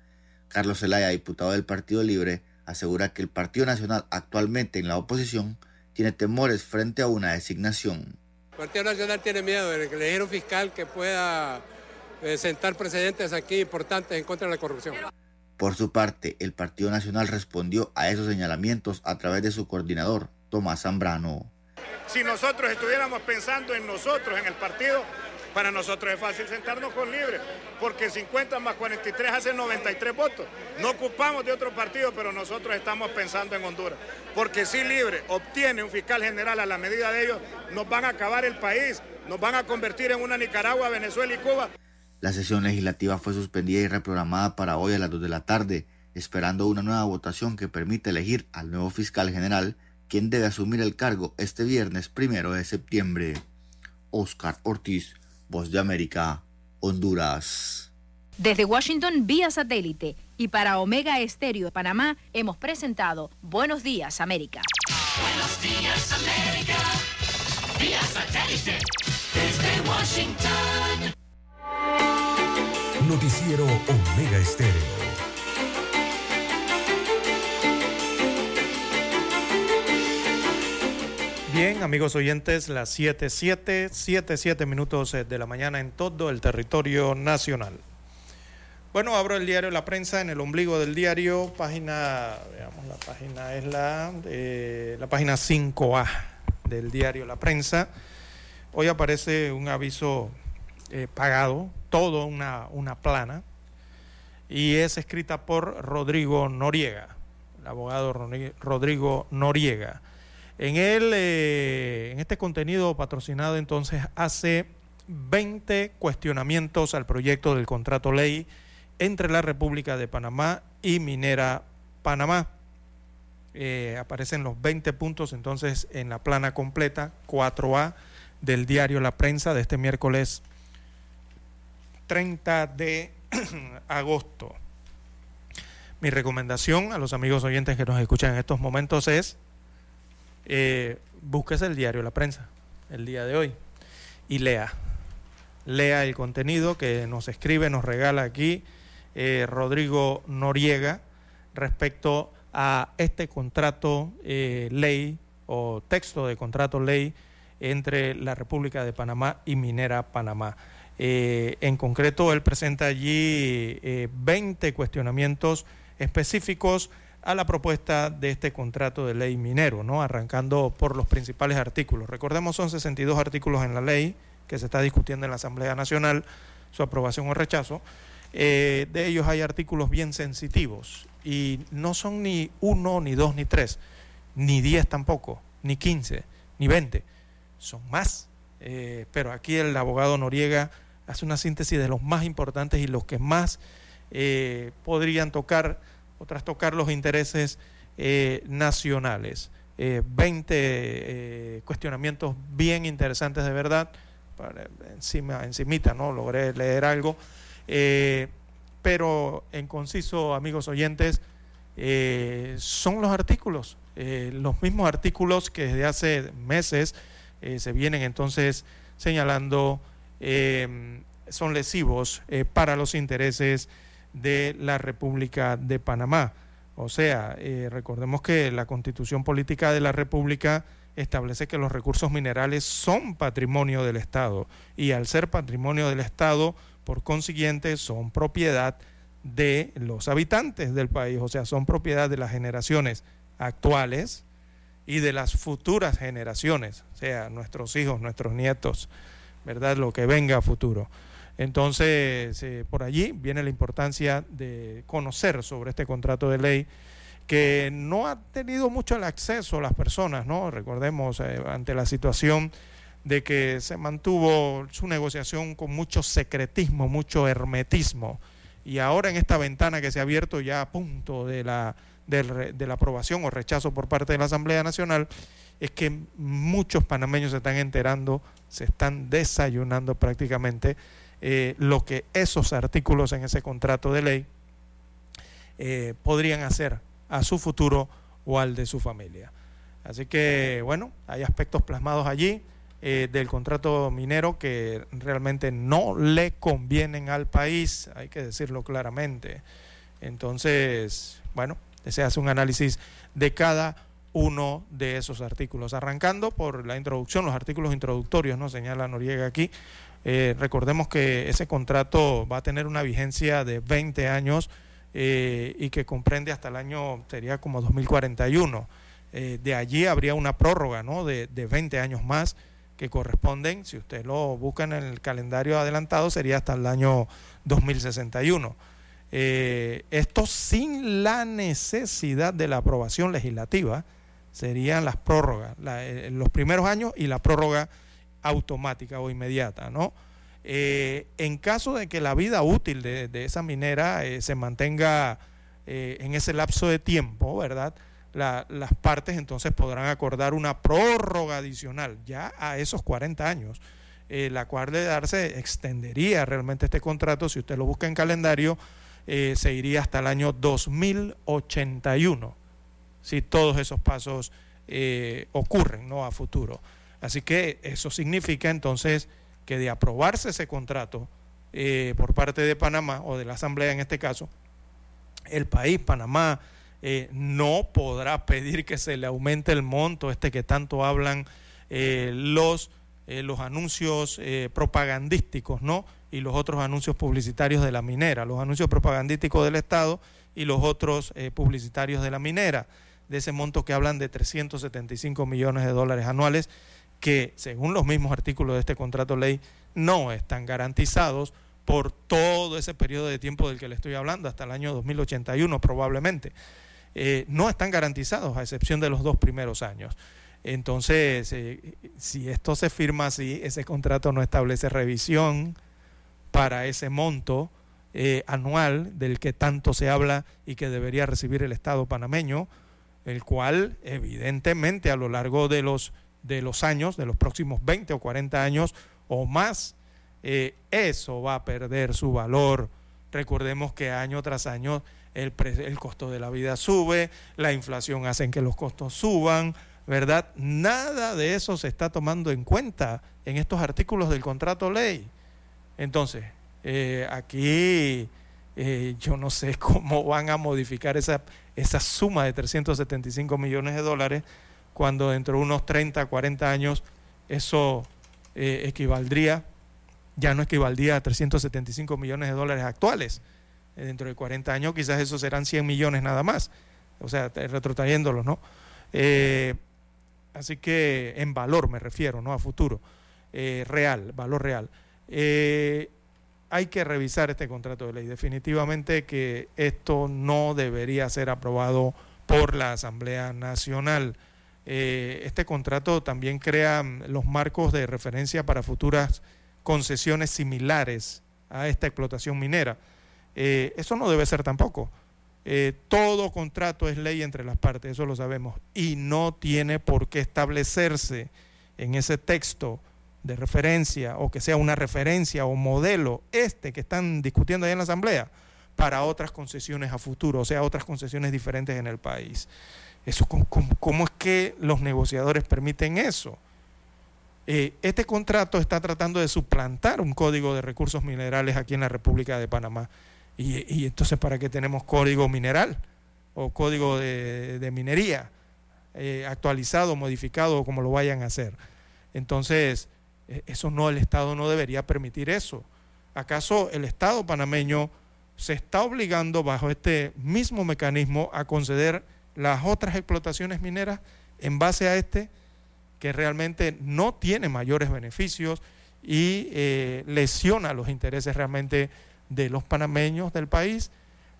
Carlos Zelaya, diputado del Partido Libre, asegura que el Partido Nacional, actualmente en la oposición, tiene temores frente a una designación. El Partido Nacional tiene miedo de elegir un fiscal que pueda eh, sentar precedentes aquí importantes en contra de la corrupción. Por su parte, el Partido Nacional respondió a esos señalamientos a través de su coordinador, Tomás Zambrano. Si nosotros estuviéramos pensando en nosotros, en el partido, para nosotros es fácil sentarnos con libre, porque 50 más 43 hacen 93 votos. No ocupamos de otro partido, pero nosotros estamos pensando en Honduras. Porque si libre obtiene un fiscal general a la medida de ellos, nos van a acabar el país, nos van a convertir en una Nicaragua, Venezuela y Cuba. La sesión legislativa fue suspendida y reprogramada para hoy a las 2 de la tarde, esperando una nueva votación que permite elegir al nuevo fiscal general, quien debe asumir el cargo este viernes primero de septiembre. Oscar Ortiz, Voz de América, Honduras. Desde Washington vía satélite y para Omega Estéreo de Panamá hemos presentado Buenos Días América. Buenos días, América. Vía satélite. Desde Washington. Noticiero Omega Estéreo. Bien, amigos oyentes, las 7, 7, 7, 7 minutos eh, de la mañana en todo el territorio nacional. Bueno, abro el diario La Prensa en el ombligo del diario, página, veamos, la página es la, eh, la página 5A del diario La Prensa. Hoy aparece un aviso eh, pagado, todo una, una plana, y es escrita por Rodrigo Noriega, el abogado Rodrigo Noriega. En, él, eh, en este contenido patrocinado entonces hace 20 cuestionamientos al proyecto del contrato ley entre la República de Panamá y Minera Panamá. Eh, aparecen los 20 puntos entonces en la plana completa 4A del diario La Prensa de este miércoles 30 de agosto. Mi recomendación a los amigos oyentes que nos escuchan en estos momentos es eh, búsquese el diario La Prensa el día de hoy y lea. Lea el contenido que nos escribe, nos regala aquí eh, Rodrigo Noriega respecto a este contrato eh, ley o texto de contrato ley entre la República de Panamá y Minera Panamá. Eh, en concreto, él presenta allí eh, 20 cuestionamientos específicos a la propuesta de este contrato de ley minero, ¿no? arrancando por los principales artículos. Recordemos, son 62 artículos en la ley que se está discutiendo en la Asamblea Nacional, su aprobación o rechazo. Eh, de ellos hay artículos bien sensitivos y no son ni uno, ni dos, ni tres, ni diez tampoco, ni quince, ni veinte, son más. Eh, pero aquí el abogado Noriega hace una síntesis de los más importantes y los que más eh, podrían tocar o trastocar los intereses eh, nacionales. Eh, 20 eh, cuestionamientos bien interesantes de verdad, encima, encimita, ¿no? Logré leer algo. Pero en conciso, amigos oyentes, son los artículos, los mismos artículos que desde hace meses se vienen entonces señalando eh, son lesivos eh, para los intereses de la República de Panamá. O sea, eh, recordemos que la constitución política de la República establece que los recursos minerales son patrimonio del Estado y al ser patrimonio del Estado, por consiguiente, son propiedad de los habitantes del país, o sea, son propiedad de las generaciones actuales y de las futuras generaciones, o sea, nuestros hijos, nuestros nietos, ¿verdad? Lo que venga a futuro. Entonces, eh, por allí viene la importancia de conocer sobre este contrato de ley que no ha tenido mucho el acceso a las personas, ¿no? Recordemos, eh, ante la situación de que se mantuvo su negociación con mucho secretismo, mucho hermetismo, y ahora en esta ventana que se ha abierto ya a punto de la, re- de la aprobación o rechazo por parte de la Asamblea Nacional, es que muchos panameños se están enterando, se están desayunando prácticamente eh, lo que esos artículos en ese contrato de ley eh, podrían hacer a su futuro o al de su familia. Así que, bueno, hay aspectos plasmados allí eh, del contrato minero que realmente no le convienen al país, hay que decirlo claramente. Entonces, bueno, se hace un análisis de cada uno de esos artículos, arrancando por la introducción, los artículos introductorios, ¿no? Señala Noriega aquí. Eh, recordemos que ese contrato va a tener una vigencia de 20 años eh, y que comprende hasta el año, sería como 2041. Eh, de allí habría una prórroga ¿no? de, de 20 años más que corresponden, si usted lo busca en el calendario adelantado, sería hasta el año 2061. Eh, esto sin la necesidad de la aprobación legislativa, serían las prórrogas, eh, los primeros años y la prórroga automática o inmediata, ¿no? Eh, en caso de que la vida útil de, esa minera se mantenga en ese lapso de tiempo, ¿verdad? La- las partes entonces podrán acordar una prórroga adicional ya a esos 40 años. la cual de darse extendería realmente este contrato, si usted lo busca en calendario, eh, se iría hasta el año 2081, si todos esos pasos eh, ocurren ¿no? a futuro. Así que eso significa entonces que de aprobarse ese contrato eh, por parte de Panamá o de la Asamblea en este caso, el país, Panamá, eh, no podrá pedir que se le aumente el monto este que tanto hablan los, eh, los anuncios eh, propagandísticos, ¿no? Y los otros anuncios publicitarios de la minera, los anuncios propagandísticos del Estado y los otros eh, publicitarios de la minera, de ese monto que hablan de 375 millones de dólares anuales, que según los mismos artículos de este contrato ley no están garantizados por todo ese periodo de tiempo del que le estoy hablando, hasta el año 2081 probablemente. No están garantizados, a excepción de los dos primeros años. Entonces, eh, si esto se firma así, ese contrato no establece revisión para ese monto eh, anual del que tanto se habla y que debería recibir el Estado panameño, el cual evidentemente a lo largo de los, de los años, de los próximos 20 o 40 años o más, eh, eso va a perder su valor. Recordemos que año tras año el, pre- el costo de la vida sube, la inflación hace que los costos suban, ¿verdad? Nada de eso se está tomando en cuenta en estos artículos del contrato ley. Entonces, eh, aquí eh, yo no sé cómo van a modificar esa, esa suma de 375 millones de dólares cuando dentro de unos 30, 40 años eso eh, equivaldría, ya no equivaldría a 375 millones de dólares actuales. Dentro de 40 años quizás eso serán 100 millones nada más, o sea, retrotrayéndolos, ¿no? Así que en valor me refiero, ¿no? A futuro, eh, real, valor real. Eh, hay que revisar este contrato de ley. Definitivamente que esto no debería ser aprobado por la Asamblea Nacional. Eh, este contrato también crea mm, los marcos de referencia para futuras concesiones similares a esta explotación minera. Eso no debe ser tampoco. Eh, todo contrato es ley entre las partes, eso lo sabemos, y no tiene por qué establecerse en ese texto de referencia o que sea una referencia o modelo este que están discutiendo ahí en la Asamblea para otras concesiones a futuro, o sea, otras concesiones diferentes en el país. Eso, ¿cómo, es que los negociadores permiten eso? Eh, este contrato está tratando de suplantar un código de recursos minerales aquí en la República de Panamá. Y, entonces, ¿para qué tenemos código mineral o código de, minería eh, actualizado, modificado, como lo vayan a hacer? Entonces, eh, eso no, el Estado no debería permitir eso. ¿Acaso el Estado panameño se está obligando bajo este mismo mecanismo a conceder las otras explotaciones mineras en base a este que realmente no tiene mayores beneficios y eh, lesiona los intereses realmente de los panameños del país?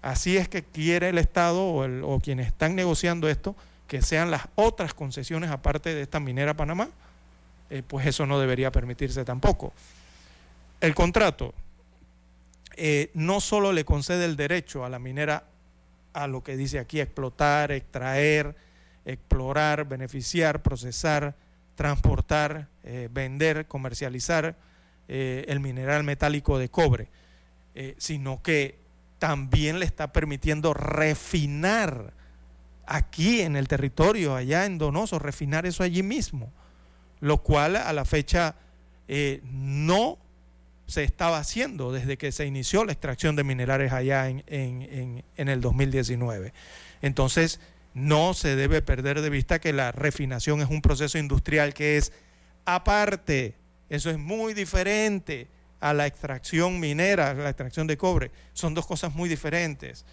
Así es que quiere el Estado o, quienes están negociando esto que sean las otras concesiones aparte de esta minera Panamá. Eh, pues eso no debería permitirse tampoco. El contrato eh, no solo le concede el derecho a la minera a lo que dice aquí, explotar, extraer, explorar, beneficiar, procesar, transportar, eh, vender, comercializar el mineral metálico de cobre, eh, sino que también le está permitiendo refinar aquí en el territorio, allá en Donoso, refinar eso allí mismo, lo cual a la fecha eh, no se estaba haciendo desde que se inició la extracción de minerales allá en, en- en- en el 2019. Entonces, no se debe perder de vista que la refinación es un proceso industrial que es aparte, eso es muy diferente a la extracción minera, a la extracción de cobre. Son dos cosas muy diferentes.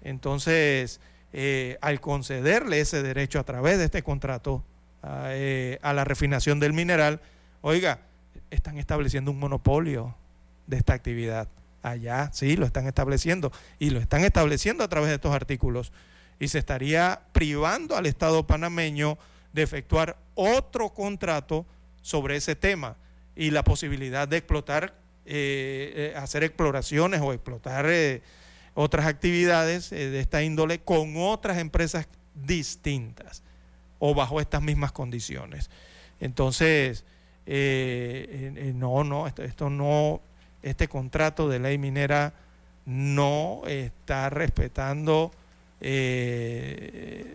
Entonces, eh, al concederle ese derecho a través de este contrato eh, a la refinación del mineral, oiga, están estableciendo un monopolio de esta actividad. Allá, sí, lo están estableciendo. Y lo están estableciendo a través de estos artículos. Y se estaría privando al Estado panameño de efectuar otro contrato sobre ese tema y la posibilidad de explotar, eh, eh, hacer exploraciones o explotar eh, otras actividades de esta índole con otras empresas distintas o bajo estas mismas condiciones. Entonces, no, no, esto, no, este contrato de ley minera no está respetando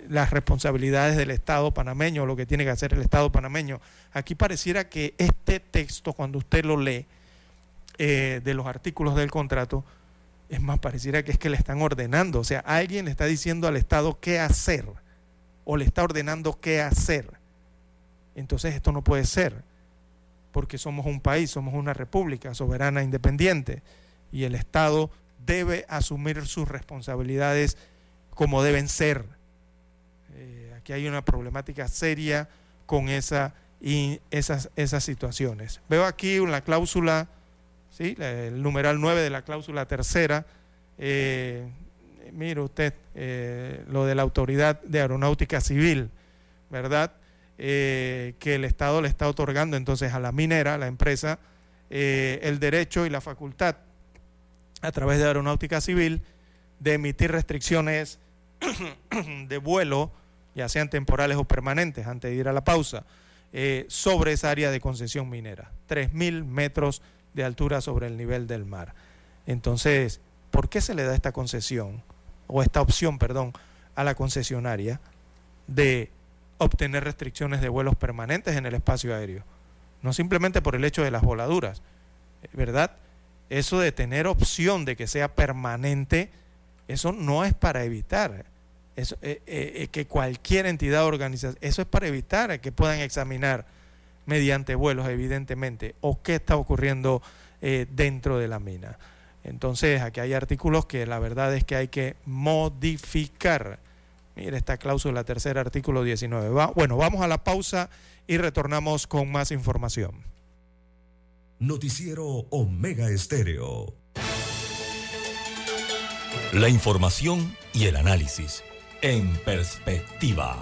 las responsabilidades del Estado panameño, lo que tiene que hacer el Estado panameño. Aquí pareciera que este texto, cuando usted lo lee, eh, de los artículos del contrato, es más, pareciera que es que le están ordenando, o sea, alguien le está diciendo al Estado qué hacer, o le está ordenando qué hacer. Entonces esto no puede ser, porque somos un país, somos una república soberana independiente, y el Estado debe asumir sus responsabilidades como deben ser. Eh, aquí hay una problemática seria con esa, y esas, esas situaciones. Veo aquí una cláusula, ¿sí? el numeral 9 de la cláusula tercera. Eh, mire usted, eh, lo de la autoridad de aeronáutica civil, ¿verdad? Eh, que el Estado le está otorgando entonces a la minera, a la empresa, el derecho y la facultad a través de aeronáutica civil de emitir restricciones de vuelo, ya sean temporales o permanentes, antes de ir a la pausa, sobre esa área de concesión minera, 3.000 metros de altura sobre el nivel del mar. Entonces, ¿por qué se le da esta concesión, o esta opción, perdón, a la concesionaria de obtener restricciones de vuelos permanentes en el espacio aéreo? No simplemente por el hecho de las voladuras, ¿verdad? Eso de tener opción de que sea permanente, eso no es para evitar eso, eh, eh, que cualquier entidad o organización, eso es para evitar que puedan examinar mediante vuelos, evidentemente, o qué está ocurriendo eh, dentro de la mina. Entonces, aquí hay artículos que la verdad es que hay que modificar. Mire esta cláusula, tercer artículo 19. Va, bueno, vamos a la pausa y retornamos con más información. Noticiero Omega Estéreo. La información y el análisis en perspectiva.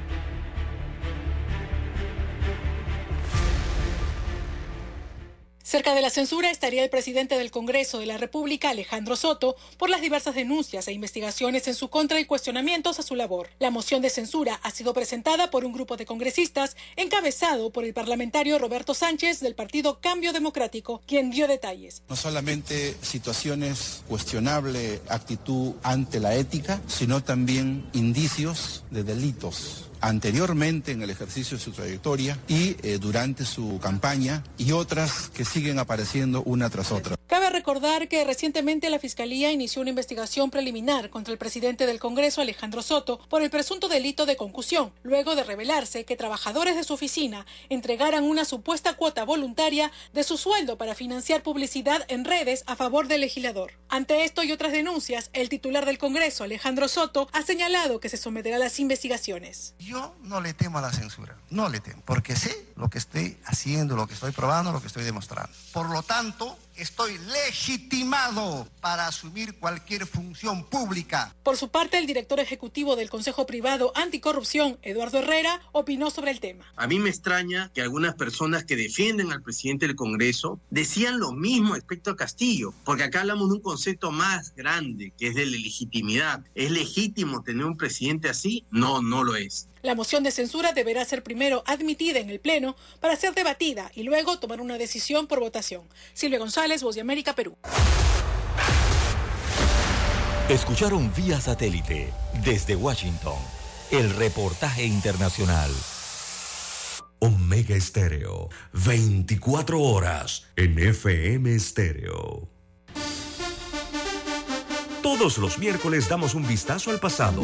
Cerca de la censura estaría el presidente del Congreso de la República, Alejandro Soto, por las diversas denuncias e investigaciones en su contra y cuestionamientos a su labor. La moción de censura ha sido presentada por un grupo de congresistas encabezado por el parlamentario Roberto Sánchez del partido Cambio Democrático, quien dio detalles. No solamente situaciones cuestionable actitud ante la ética, sino también indicios de delitos anteriormente en el ejercicio de su trayectoria y eh, durante su campaña y otras que siguen apareciendo una tras otra. Cabe recordar que recientemente la Fiscalía inició una investigación preliminar contra el presidente del Congreso, Alejandro Soto, por el presunto delito de concusión, luego de revelarse que trabajadores de su oficina entregaran una supuesta cuota voluntaria de su sueldo para financiar publicidad en redes a favor del legislador. Ante esto y otras denuncias, el titular del Congreso, Alejandro Soto, ha señalado que se someterá a las investigaciones. Yo no le temo a la censura, no le temo, porque sé lo que estoy haciendo, lo que estoy probando, lo que estoy demostrando. Por lo tanto, estoy legitimado para asumir cualquier función pública. Por su parte, el director ejecutivo del Consejo Privado Anticorrupción, Eduardo Herrera, opinó sobre el tema. A mí me extraña que algunas personas que defienden al presidente del Congreso decían lo mismo respecto a Castillo, porque acá hablamos de un concepto más grande, que es de la legitimidad. ¿Es legítimo tener un presidente así? No, no lo es. La moción de censura deberá ser primero admitida en el Pleno para ser debatida y luego tomar una decisión por votación. Silvia González, Voz de América, Perú. Escucharon vía satélite desde Washington el reportaje internacional. Omega Estéreo, 24 horas en FM Estéreo. Todos los miércoles damos un vistazo al pasado.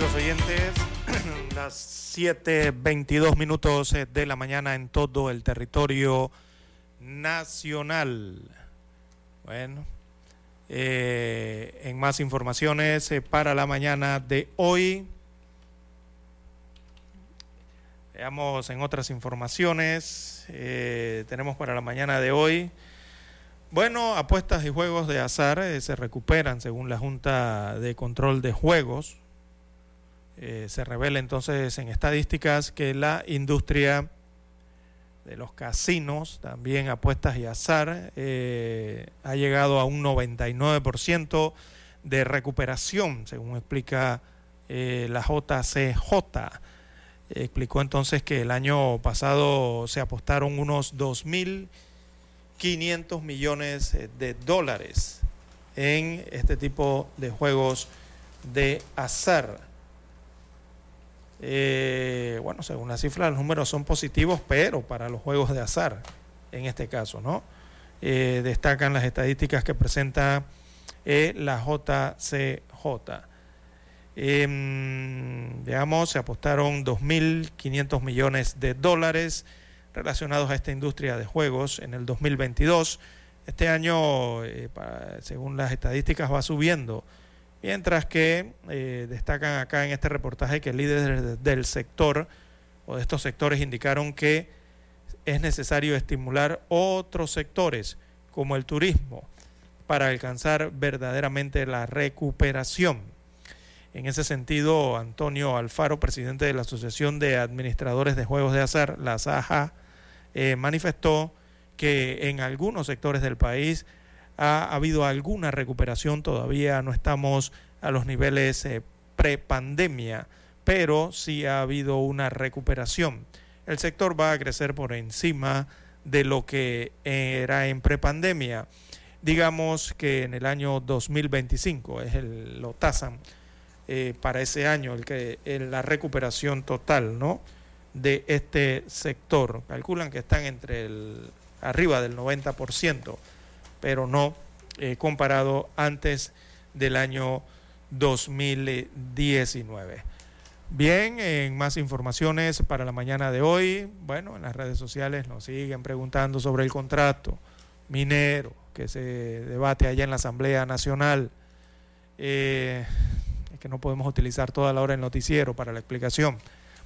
Amigos oyentes, las 7.22 minutos eh, de la mañana en todo el territorio nacional. Bueno, eh, en más informaciones eh, para la mañana de hoy. Veamos en otras informaciones. tenemos para la mañana de hoy. Bueno, apuestas y juegos de azar se recuperan según la Junta de Control de Juegos. Eh, se revela entonces en estadísticas que la industria de los casinos, también apuestas y azar, eh, ha llegado a un 99% de recuperación, según explica eh, la JCJ. Explicó entonces que el año pasado se apostaron unos 2.500 millones de dólares en este tipo de juegos de azar. Eh, bueno, según la cifra, los números son positivos, pero para los juegos de azar, en este caso, ¿no? Eh, destacan las estadísticas que presenta eh, la JCJ. Em, veamos, se apostaron 2.500 millones de dólares relacionados a esta industria de juegos en el 2022. Este año, según las estadísticas, va subiendo. Mientras que eh, destacan acá en este reportaje que líderes de- del sector o de estos sectores indicaron que es necesario estimular otros sectores como el turismo para alcanzar verdaderamente la recuperación. En ese sentido, Antonio Alfaro, presidente de la Asociación de Administradores de Juegos de Azar, la SAJA, eh, manifestó que en algunos sectores del país ha habido alguna recuperación, todavía no estamos a los niveles eh, prepandemia, pero sí ha habido una recuperación. El sector va a crecer por encima de lo que era en prepandemia. Digamos que en el año 2025 es el, lo tasan eh, para ese año el que la recuperación total, ¿no? de este sector. Calculan que están entre el arriba del 90%, pero no eh, comparado antes del año 2019. Bien, en más informaciones para la mañana de hoy, bueno, en las redes sociales nos siguen preguntando sobre el contrato minero que se debate allá en la Asamblea Nacional. Eh, es que no podemos utilizar toda la hora el noticiero para la explicación.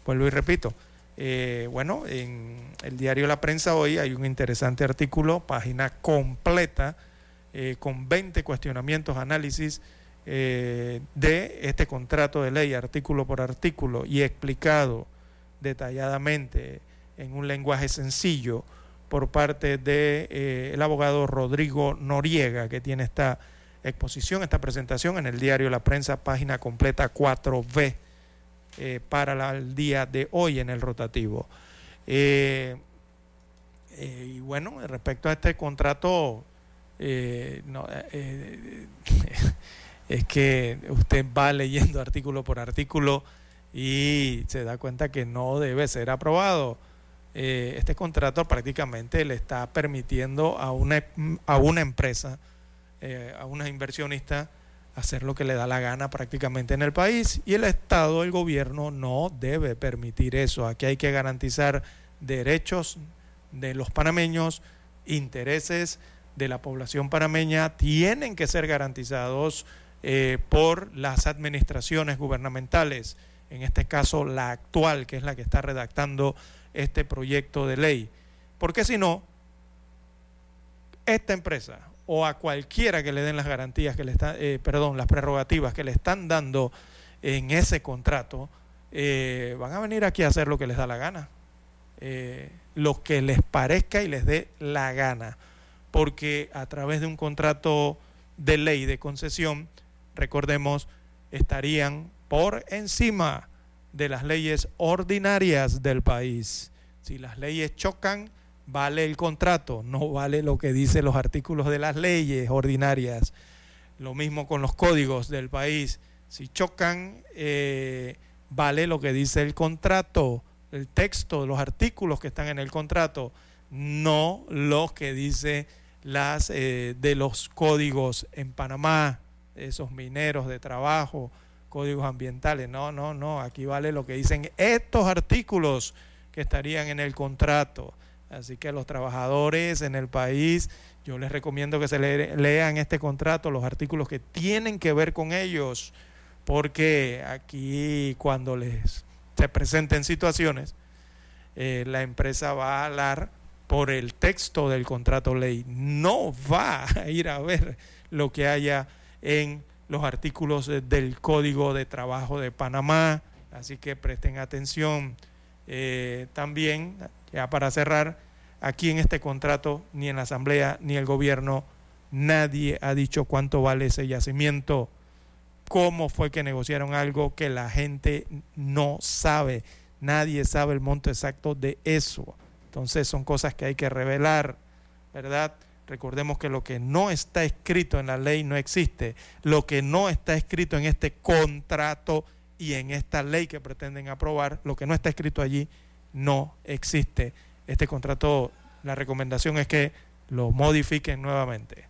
Vuelvo y repito. Eh, bueno, en el diario La Prensa hoy hay un interesante artículo, página completa, eh, con 20 cuestionamientos, análisis eh, de este contrato de ley, artículo por artículo, y explicado detalladamente en un lenguaje sencillo por parte del de, eh, abogado Rodrigo Noriega, que tiene esta exposición, esta presentación en el diario La Prensa, página completa 4B eh, para el día de hoy en el rotativo. Eh, eh, y bueno, respecto a este contrato, no, es que usted va leyendo artículo por artículo y se da cuenta que no debe ser aprobado. Este contrato prácticamente le está permitiendo a una, a una empresa, a una inversionista, hacer lo que le da la gana prácticamente en el país y el Estado, el gobierno no debe permitir eso. Aquí hay que garantizar derechos de los panameños, intereses de la población panameña tienen que ser garantizados eh, por las administraciones gubernamentales, en este caso la actual, que es la que está redactando este proyecto de ley. Porque si no, esta empresa o a cualquiera que le den las garantías que le está, eh, perdón, las prerrogativas que le están dando en ese contrato, eh, van a venir aquí a hacer lo que les da la gana, eh, lo que les parezca y les dé la gana, porque a través de un contrato de ley de concesión, recordemos, estarían por encima de las leyes ordinarias del país. Si las leyes chocan, vale el contrato, no vale lo que dicen los artículos de las leyes ordinarias. Lo mismo con los códigos del país. Si chocan, eh, vale lo que dice el contrato, el texto, los artículos que están en el contrato, no los que dice las eh, de los códigos en Panamá, esos mineros de trabajo, códigos ambientales. No, no, no. Aquí vale lo que dicen estos artículos que estarían en el contrato. Así que los trabajadores en el país, yo les recomiendo que se lean este contrato, los artículos que tienen que ver con ellos, porque aquí cuando les se presenten situaciones, eh, la empresa va a hablar por el texto del contrato ley, no va a ir a ver lo que haya en los artículos del Código de Trabajo de Panamá, así que presten atención. Eh, también, ya para cerrar, aquí en este contrato, ni en la Asamblea, ni el gobierno, nadie ha dicho cuánto vale ese yacimiento, cómo fue que negociaron algo que la gente no sabe, nadie sabe el monto exacto de eso. Entonces son cosas que hay que revelar, ¿verdad? Recordemos que lo que no está escrito en la ley no existe. Lo que no está escrito en este contrato y en esta ley que pretenden aprobar, lo que no está escrito allí no existe. Este contrato, la recomendación es que lo modifiquen nuevamente.